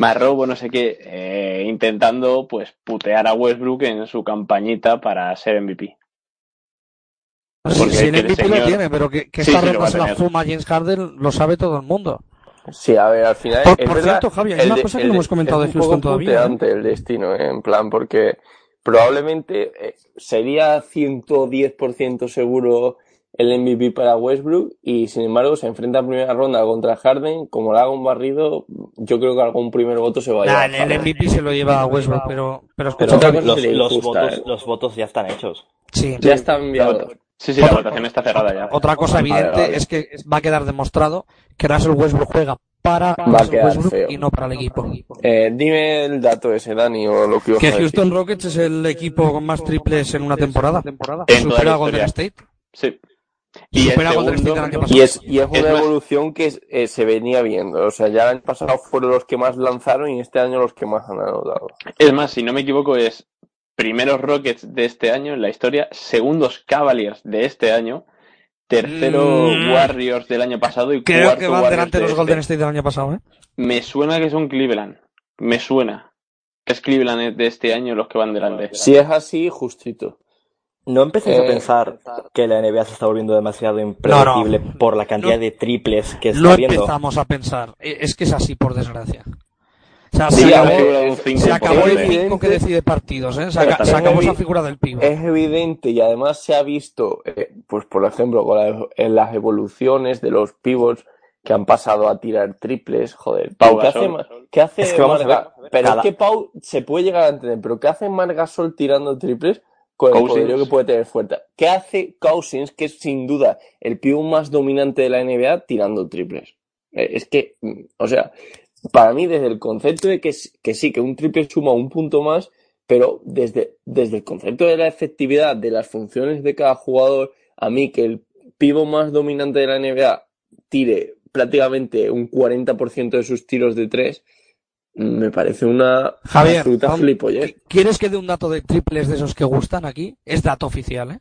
más robo, no sé qué, eh, intentando pues putear a Westbrook en su campañita para ser MVP. Sí, Porque si el MVP lo tiene, pero que, que Sí, esta sí, ronda se la fuma James Harden lo sabe todo el mundo. Sí, a ver, al final. Por- es por verdad, cierto, Javi, hay el una de- cosa que el no hemos comentado es de Houston todavía, ¿eh? puteante el destino, ¿eh? en plan, porque probablemente eh, sería 110% seguro el MVP para Westbrook y sin embargo se enfrenta en primera ronda contra Harden, como le haga un barrido, yo creo que algún primer voto se va a Nah, llevar. el Harden. MVP se lo lleva a Westbrook, pero, pero escucha, los, votos, ¿eh? los votos ya están hechos. sí. Ya está enviado. Sí, sí, la Otra- votación está cerrada ya. Otra cosa Vale, evidente vale. es que va a quedar demostrado que Russell Westbrook juega para a Russell Westbrook feo. y no para el equipo. Eh, dime el dato ese, Dani, o lo que Que. Houston Rockets es el equipo con más triples en una temporada. En Supera la a Golden. State. Sí. Y el supera a Golden State segundo, año. Y es, y es una Es más- evolución que eh, se venía viendo. O sea, ya el año pasado fueron los que más lanzaron y este año los que más han anotado. Es más, si no me equivoco, es primeros Rockets de este año en la historia, segundos Cavaliers de este año, tercero Mm. Warriors del año pasado y Creo cuarto que van Warriors delante de los este. Golden State del año pasado, ¿eh? Me suena que son Cleveland. Me suena. Que es Cleveland de este año los que van delante. Si es así, justito. ¿No empecéis Eh, a pensar que la NBA se está volviendo demasiado impredecible por la cantidad No. de triples que está No viendo? empezamos a pensar. E- Es que es así, por desgracia. O sea, Sí, se acabó, ver, un cinco se acabó el doce. 5 que decide partidos, ¿eh? Se, acabó es esa figura del pivo. Es evidente y además se ha visto, eh, pues por ejemplo, con la- en las evoluciones de los pivots que han pasado a tirar triples, joder. Pau ¿Qué hace, Gasol. Qué hace Es que vamos a Marga- ver, Pero cada- es que Pau se puede llegar a entender, pero ¿qué hace Margasol tirando triples con el poderío que puede tener fuerte? ¿Qué hace Cousins, que es sin duda el pivot más dominante de la NBA, tirando triples? Eh, Es que, mm, o sea, para mí desde el concepto de que, que sí, que un triple suma un punto más, pero desde, desde el concepto de la efectividad de las funciones de cada jugador, a mí que el pivo más dominante de la NBA tire prácticamente un 40% de sus tiros de tres, me parece una Javier, vamos- flipollez. ¿quieres que dé un dato de triples de esos que gustan aquí? Es dato oficial, ¿eh?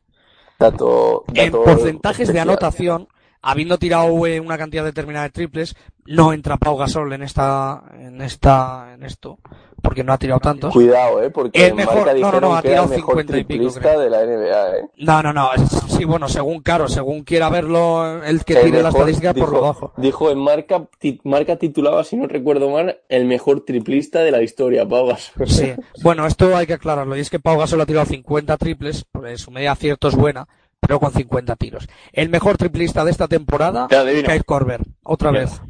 Dato, En porcentajes de anotación, habiendo tirado eh, una cantidad determinada de triples, no entra Pau Gasol en esta, en esta, en esto, porque no ha tirado tantos. Cuidado, eh, porque El mejor- marca no, no, no, ha tirado mejor 50 y pico, creo. de la NBA, eh. No, no, no, es- sí, bueno, según Caro, según quiera verlo el que El tire la estadística por lo bajo. Dijo en marca, ti- marca titulaba, si no recuerdo mal, el mejor triplista de la historia, Pau Gasol. Sí. Bueno, esto hay que aclararlo. Y es que Pau Gasol ha tirado 50 triples, pues su media acierto es buena, pero con 50 tiros. El mejor triplista de esta temporada. Kyle Korver. Otra vez.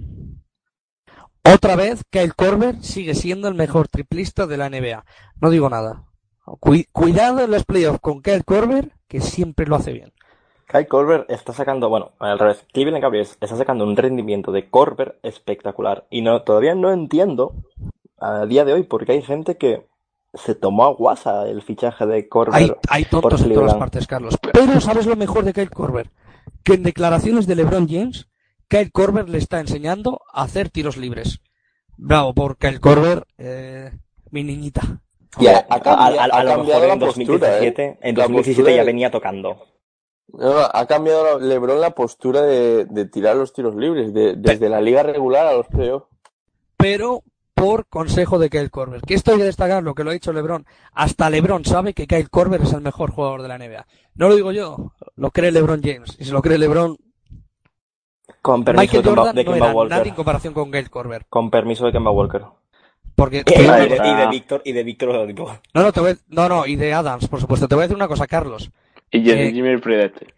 Otra vez, Kyle Korver sigue siendo el mejor triplista de la NBA. No digo nada. Cui- cuidado en los playoffs con Kyle Korver, que siempre lo hace bien. Kyle Korver está sacando, bueno, al revés, Cleveland Cavaliers está sacando un rendimiento de Korver espectacular. Y no, todavía no entiendo a día de hoy por qué hay gente que se tomó a guasa el fichaje de Korver. Hay, hay por tontos en todas partes, Carlos. Pero ¿sabes lo mejor de Kyle Korver? Que en declaraciones de LeBron James, Kyle Korver le está enseñando a hacer tiros libres. Bravo por Kyle Korver, eh, mi niñita. Y A, a- lo mejor en postura, 2017, ¿eh? en La 2017 postura ya venía tocando. No, ha cambiado LeBron la postura de, de tirar los tiros libres, de- desde la liga regular a los playoffs. Pero por consejo de Kyle Korver. Que esto hay que destacar lo que lo ha dicho LeBron. Hasta LeBron sabe que Kyle Korver es el mejor jugador de la NBA. No lo digo yo, lo cree LeBron James. Y si lo cree LeBron, Con permiso Michael de Kemba, Jordan de no era Walker. nadie en comparación con Kyle Korver. Con permiso de Kemba Walker. Porque Y de, y de Víctor, y de Víctor. No, no, te voy a- no, no, y de Adams, por supuesto. Te voy a decir una cosa, Carlos. Y Jimmy Eh, Jimmy Fredette.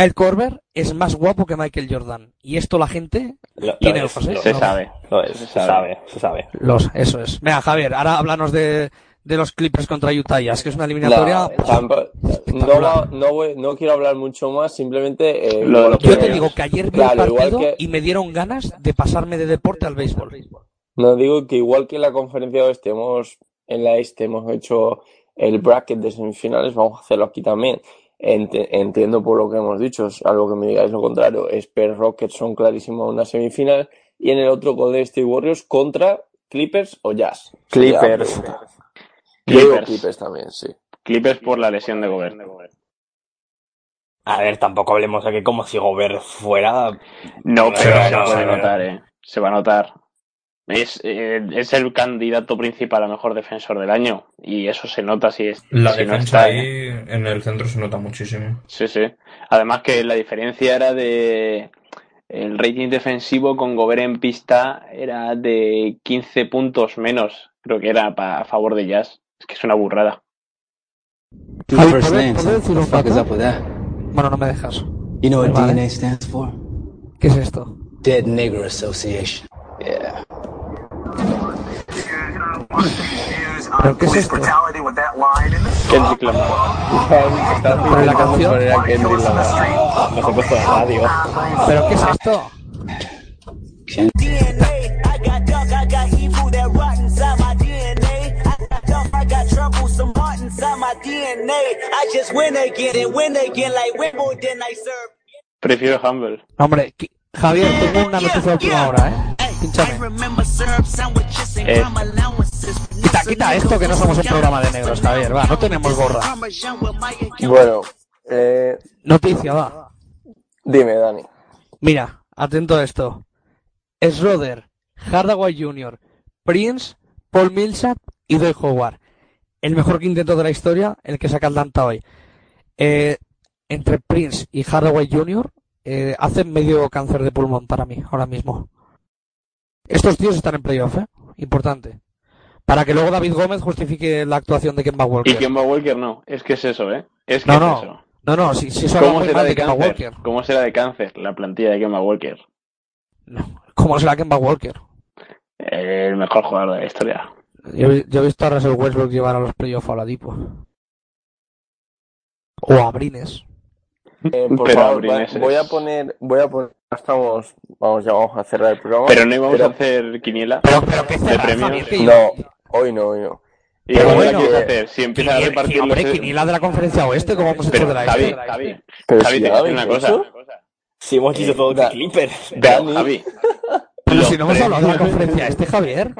Kyle Korver es más guapo que Michael Jordan. Y esto la gente Lo, lo tiene es, ojos, ¿eh? lo Se es, sabe. lo es, se se sabe. sabe, se sabe. Los, eso es. Venga, Javier, ahora háblanos de, de los Clippers contra Utah Jazz, que es una eliminatoria. La- tampa- no, va- no, voy- no quiero hablar mucho más, simplemente... eh, Lo que- Yo te digo que ayer vi Claro, el partido que- y me dieron ganas de pasarme de deporte al béisbol. No digo que igual que en la conferencia oeste hemos, en la este hemos hecho el bracket de semifinales, vamos a hacerlo aquí también. Ent- entiendo por lo que hemos dicho, es algo que me digáis lo contrario. Spurs Rockets son clarísimos una semifinal y en el otro Golden State Warriors contra Clippers o Jazz. Clippers. Clippers. Clippers también, sí. Clippers por la lesión de Gobert. A ver, tampoco hablemos aquí como si Gobert fuera. No, pero No, se no, va a no. notar, eh. Se va a notar. Es, eh, es el candidato principal a mejor defensor del año. Y eso se nota si, es, La si no defensa está. eh. ahí en el centro se nota muchísimo. Sí, sí. Además que la diferencia era de... El rating defensivo con Gobert en pista era de 15 puntos menos. Creo que era pa- a favor de Jazz. Es que es una burrada. Bueno, no me dejas. You know what Vale. DNA stands for? ¿Qué es esto? Dead Nigger Association. Yeah. ¿Pero qué es esto? Kendrick Lamar. Pero la canción. Poner a Kendrick Lamar. No se ha puesto en radio. ¿Pero qué es esto? DNA. I got dark, I got evil that rot inside my DNA. I got dark, I got trouble, some heart inside my DNA. I just win again and win again like Wimbledon I serve. Prefiero Humble. Hombre, Javier, tengo una noticia de última hora, ¿eh? Eh, Quita, quita esto que no somos un programa de negros, Javier, va, no tenemos gorra. Bueno, eh, Noticia, va. dime, Dani. Mira, atento a esto. Schroeder, Hardaway Jr., Prince, Paul Millsap y Doy Howard. El mejor quinteto de la historia, el que saca Atlanta hoy. Eh, entre Prince y Hardaway Jr. eh, hacen medio cáncer de pulmón para mí, ahora mismo. Estos tíos están en playoff, ¿eh? Importante. Para que luego David Gómez justifique la actuación de Kemba y Walker. Kemba Walker no. Es que es eso, ¿eh? Es que No, es no. eso. No, no, si, si eso habla ¿Cómo será de de Kemba cáncer? Walker. ¿Cómo será de cáncer la plantilla de Kemba Walker? ¿Cómo será Kemba Walker? El mejor jugador de la historia. Yo, he- yo he visto a Russell Westbrook llevar a los playoffs a la Dipo. O a Brines. Eh, por Pero favor, Abrines va- voy a es- poner, voy a poner, estamos, vamos, ya vamos a cerrar el programa. Pero no íbamos Pero- a hacer quiniela Pero, pero qué de premios. No, hoy no, hoy no. ¿Y Pero cómo la bueno, hacer? Si empiezas a repartir hombre, los... quiniela de la conferencia oeste, como hemos hecho Pero de la Javi, este. Javi, Pero Javi, si te voy a decir una cosa. hecho. Si hemos dicho Eh, todo de Dani. Javi, Pero si no hemos hablado de la conferencia este, Javier.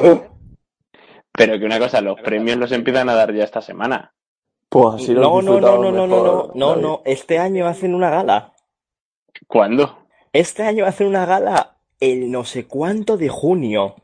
Pero que una cosa, los premios los empiezan a dar ya esta semana. Pues así lo No, no, no, no, no, no, no, no, no. Este año hacen una gala. ¿Cuándo? Este año hacen una gala el no sé cuánto de junio.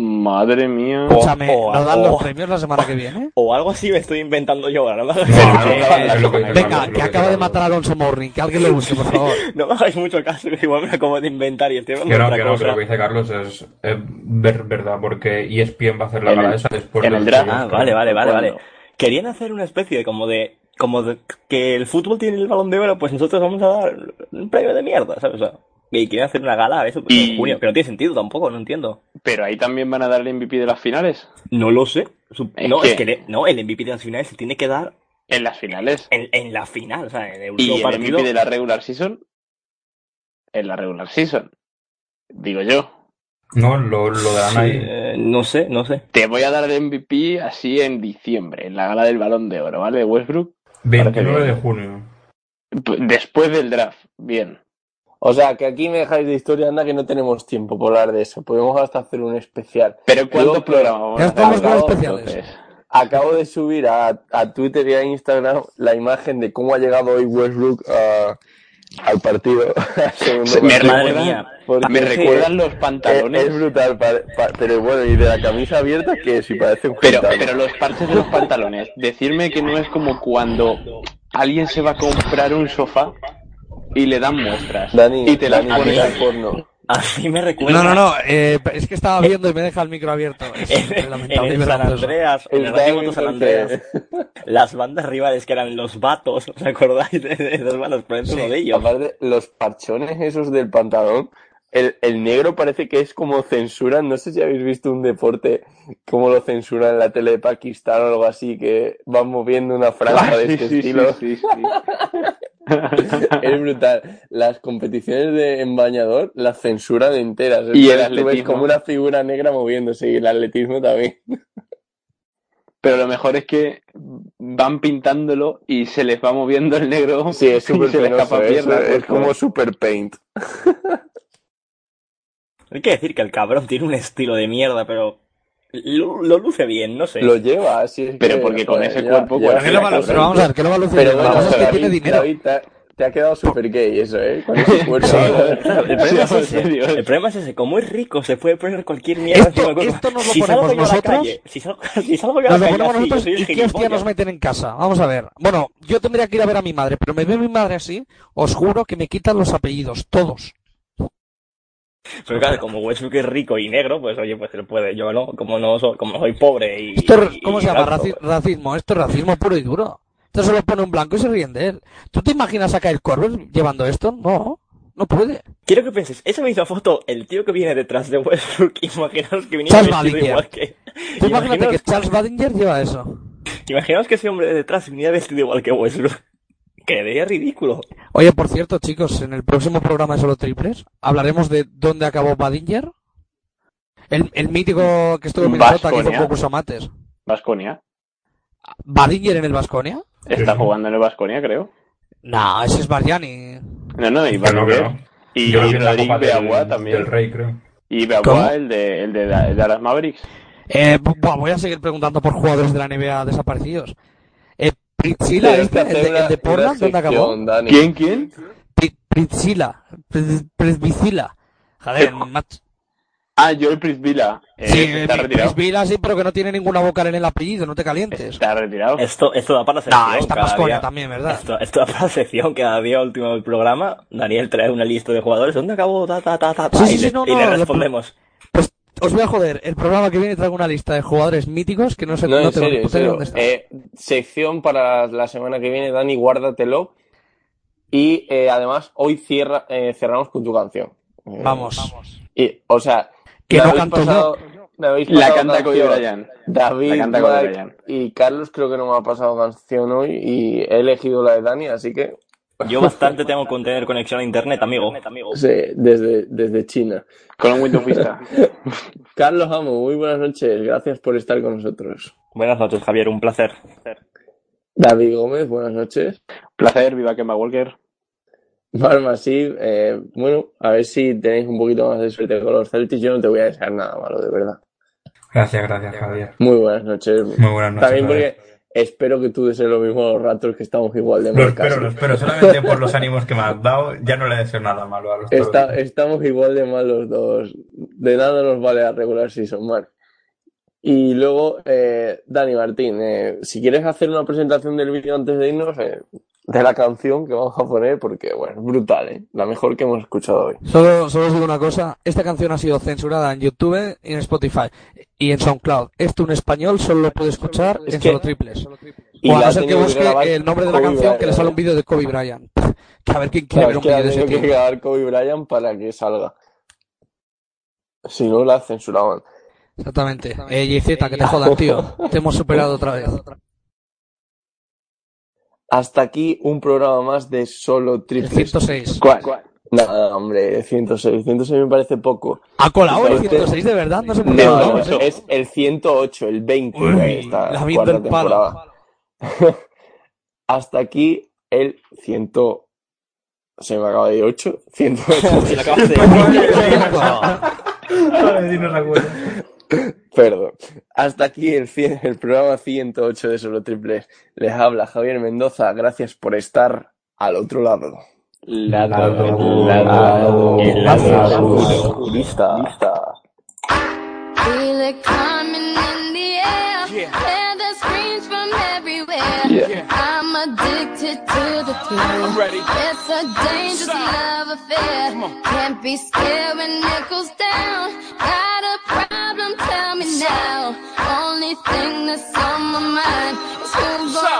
Madre mía. Escúchame, o- ¿nos dan o- los premios la semana que viene? *laughs* O algo así me estoy inventando yo ahora. No me hagáis, No, no, no, Venga, que acaba de matar a Alonso Morning, que alguien lo busque, por favor. *laughs* No me hagáis mucho caso, que igual me acabo de inventar y estoy hablando Que no, que no, que lo que dice Carlos es, es ver- verdad, porque ESPN va a hacer la gala el- esa después en de el draft. Ah, vale, vale, vale, vale. Querían hacer una especie de como de como de que el fútbol tiene el balón de oro, pues nosotros vamos a dar un premio de mierda, ¿sabes? O sea, y quieren hacer una gala, eso, pues, Y- en junio, que no tiene sentido tampoco, no entiendo. Pero ahí también van a dar el MVP de las finales. No lo sé. Sup- Es no, que- es que le- no, el MVP de las finales se tiene que dar En las finales. en, en la final, o sea, en el Y último el partido. MVP de la regular season. En la regular season. Digo yo. No, lo, lo darán Sí, ahí. eh, no sé, no sé. Te voy a dar el MVP así en diciembre, en la gala del balón de oro, ¿vale? De Westbrook. 29 de junio. Después del draft. Bien. O sea, que aquí me dejáis de historia, anda que no tenemos tiempo por hablar de eso. Podemos hasta hacer un especial. Pero ¿cuántos programas vamos Ya a hacer? estamos con Acabo, especiales. Entonces, Acabo de subir a, a Twitter y a Instagram la imagen de cómo ha llegado hoy Westbrook a- al partido. *laughs* al me. Madre mía. Recuerdan los es, pantalones. es brutal, pa- pa- pero bueno, y de la camisa abierta que si parece un Pero, pero los parches de los pantalones, decirme que no es como cuando alguien se va a comprar un sofá y le dan muestras Dani, y te las pones el porno. A mí me recuerda. No, no, no, eh, es que estaba viendo y me deja el micro abierto. Es En, *laughs* lamentable y en el San. Andreas, en el San Andreas, las bandas rivales que eran los vatos, ¿os acordáis de, uno de ellos. Aparte, los parchones esos del pantalón, el, el negro parece que es como censuran. No sé si habéis visto un deporte como lo censuran en la tele de Pakistán o algo así, que van moviendo una franja Ah, de sí, este sí, estilo. sí, sí, Es brutal. Las competiciones de en bañador las censuran enteras. Y el tú ves atletismo. como una figura negra moviéndose y el atletismo también. Pero lo mejor es que van pintándolo y se les va moviendo el negro Sí, es *laughs* y súper se les penoso, escapa es, pierna. es pues, como super paint. Hay que decir que el cabrón tiene un estilo de mierda, pero lo, lo luce bien, no sé. Lo lleva, así es Pero que, porque con ese ya- cuerpo, ya Que lo cosa. pero vamos a ver, que lo valora Pero bueno, Vamos a ver que David, tiene dinero. David, te, ha- te ha quedado super gay eso, ¿eh? Con ese *laughs* cuerpo. *laughs* El problema, es ese, el problema es ese, como es rico, se puede poner cualquier mierda Esto- encima esto nos lo si salgo ponemos a la nosotros, calle, si salgo, *laughs* si salgo yo a Nos la lo calle ponemos así, yo nosotros soy y qué hostia nos meten en casa. Vamos a ver. Bueno, yo tendría que ir a ver a mi madre, pero me ve mi madre así, os juro que me quitan los apellidos, todos. Pero claro, como Westbrook es rico y negro, pues oye, pues se lo puede. Yo no, como no soy, como soy pobre y. Esto es, y- ¿Cómo y se llama? Raci- racismo. Esto es racismo puro y duro. Esto se lo pone un blanco y se ríen de él. ¿Tú te imaginas a Kyle Korver llevando esto? No, no puede. Quiero que pienses, esa misma foto, el tío que viene detrás de Westbrook, *laughs* imaginaos que Charles vestido igual que. Tú imagínate imaginaos, que Charles Badinger lleva eso. *laughs* imaginaos que ese hombre de detrás venía vestido igual que Westbrook. Quedaría ridículo. Oye, por cierto, chicos, en el próximo programa de Solo Triples hablaremos de dónde acabó Badinger. El, el mítico que estuvo en Minnesota, que hizo un Baskonia. concurso mates. Vasconia. ¿Badinger en el Vasconia? Está Sí. jugando en el Vasconia, creo. No, ese es Bargiani. No, no, y no, no. Y Yo Beagua también. del Rey, creo. Y. Beagua, el de, el de, Da- Dallas Mavericks. Eh, voy a seguir preguntando por jugadores de la NBA desaparecidos. Eh, este, que el de, el Portland, ¿dónde acabó? Dani. ¿Quién, quién? Pri- Pritzila, Pri- Prisvicila. Joder, macho. Ah, Joel Prisvila. Eh, Sí, está retirado. Prisvila sí, pero que no tiene ninguna vocal en el apellido, no te calientes. Está retirado. Esto, esto da para la sección. No, día. también, ¿verdad? Esto, esto da para la sección. Cada día último del programa, Daniel trae una lista de jugadores. ¿Dónde acabó? Ta, ta, ta, ta, Sí, sí, y sí, le, no, y no, le respondemos. Pues os voy a joder, el programa que viene traigo una lista de jugadores míticos que no sé No, no en tengo serio, ni en puta idea serio. dónde están. Eh, sección para la semana que viene, Dani, guárdatelo. Y eh, además, hoy cierra, eh, cerramos con tu canción. Eh, Vamos. Y, o sea, Que me no habéis canto pasado- La canta Kobe canción. Bryant. David, La canta Mike y Carlos creo que no me ha pasado canción hoy y he elegido la de Dani, así que *laughs* Yo bastante tengo que tener conexión a internet, amigo. sí, desde, desde China. Con un Windows Vista. *laughs* Carlos Amo, muy buenas noches, gracias por estar con nosotros. Buenas noches, Javier, un placer. David Gómez, buenas noches. Placer, viva Kemba Walker. Marma, sí, eh, bueno, a ver si tenéis un poquito más de suerte con los Celtics. Yo no te voy a desear nada malo, de verdad. Gracias, gracias, Javier. Muy buenas noches. Muy buenas noches. También Javier. porque espero que tú desees lo mismo a los Raptors, que estamos igual de Lo mal espero, lo espero. Solamente por los ánimos que me has dado, ya no le deseo nada malo a los Está- toros. estamos igual de mal los dos. De nada nos vale a regular Season, man. Y luego, eh, Dani Martín, eh, si quieres hacer una presentación del vídeo antes de irnos, eh, de la canción que vamos a poner, porque, bueno, es brutal, ¿eh? La mejor que hemos escuchado hoy. Solo, solo os digo una cosa, esta canción ha sido censurada en YouTube, en Spotify y en SoundCloud. Esto en español solo lo puede escuchar Es en que- solo triples. Y O a no ser que que busque grabar el nombre de la Kobe canción que le sale un vídeo de Kobe Bryant. *laughs* Que a ver quién quiere Claro, ver un que vídeo de ese que grabar Kobe Bryant para que salga. Si no, la censuraban. Exactamente. Eh, JZ, que te jodan, tío. Te hemos superado otra vez. Hasta aquí un programa más de solo El triples. 106. ¿Cuál? Nada, hombre, 106. 106 me parece poco. ¿Ha colado el Este- 106 de verdad? No se puede No, no, ¿eh? es el 108, el 20 Uy, esta la vida del palo. *laughs* Hasta aquí el 100. Se me acaba de ir 8. 108. Si lo acabas de A *laughs* ver si nos acuerdas. Perdón. Hasta aquí el, cien- el programa 108 de Solo Triples. Les habla Javier Mendoza. Gracias por estar al otro lado. Lado, lado, el lado oscurista. Feel it coming in the air. Hear the screams from everywhere. Yeah. I'm addicted to the thrill. I'm ready. It's a dangerous love affair. Can't be scared when it goes down. thing that's on my mind It's who's gonna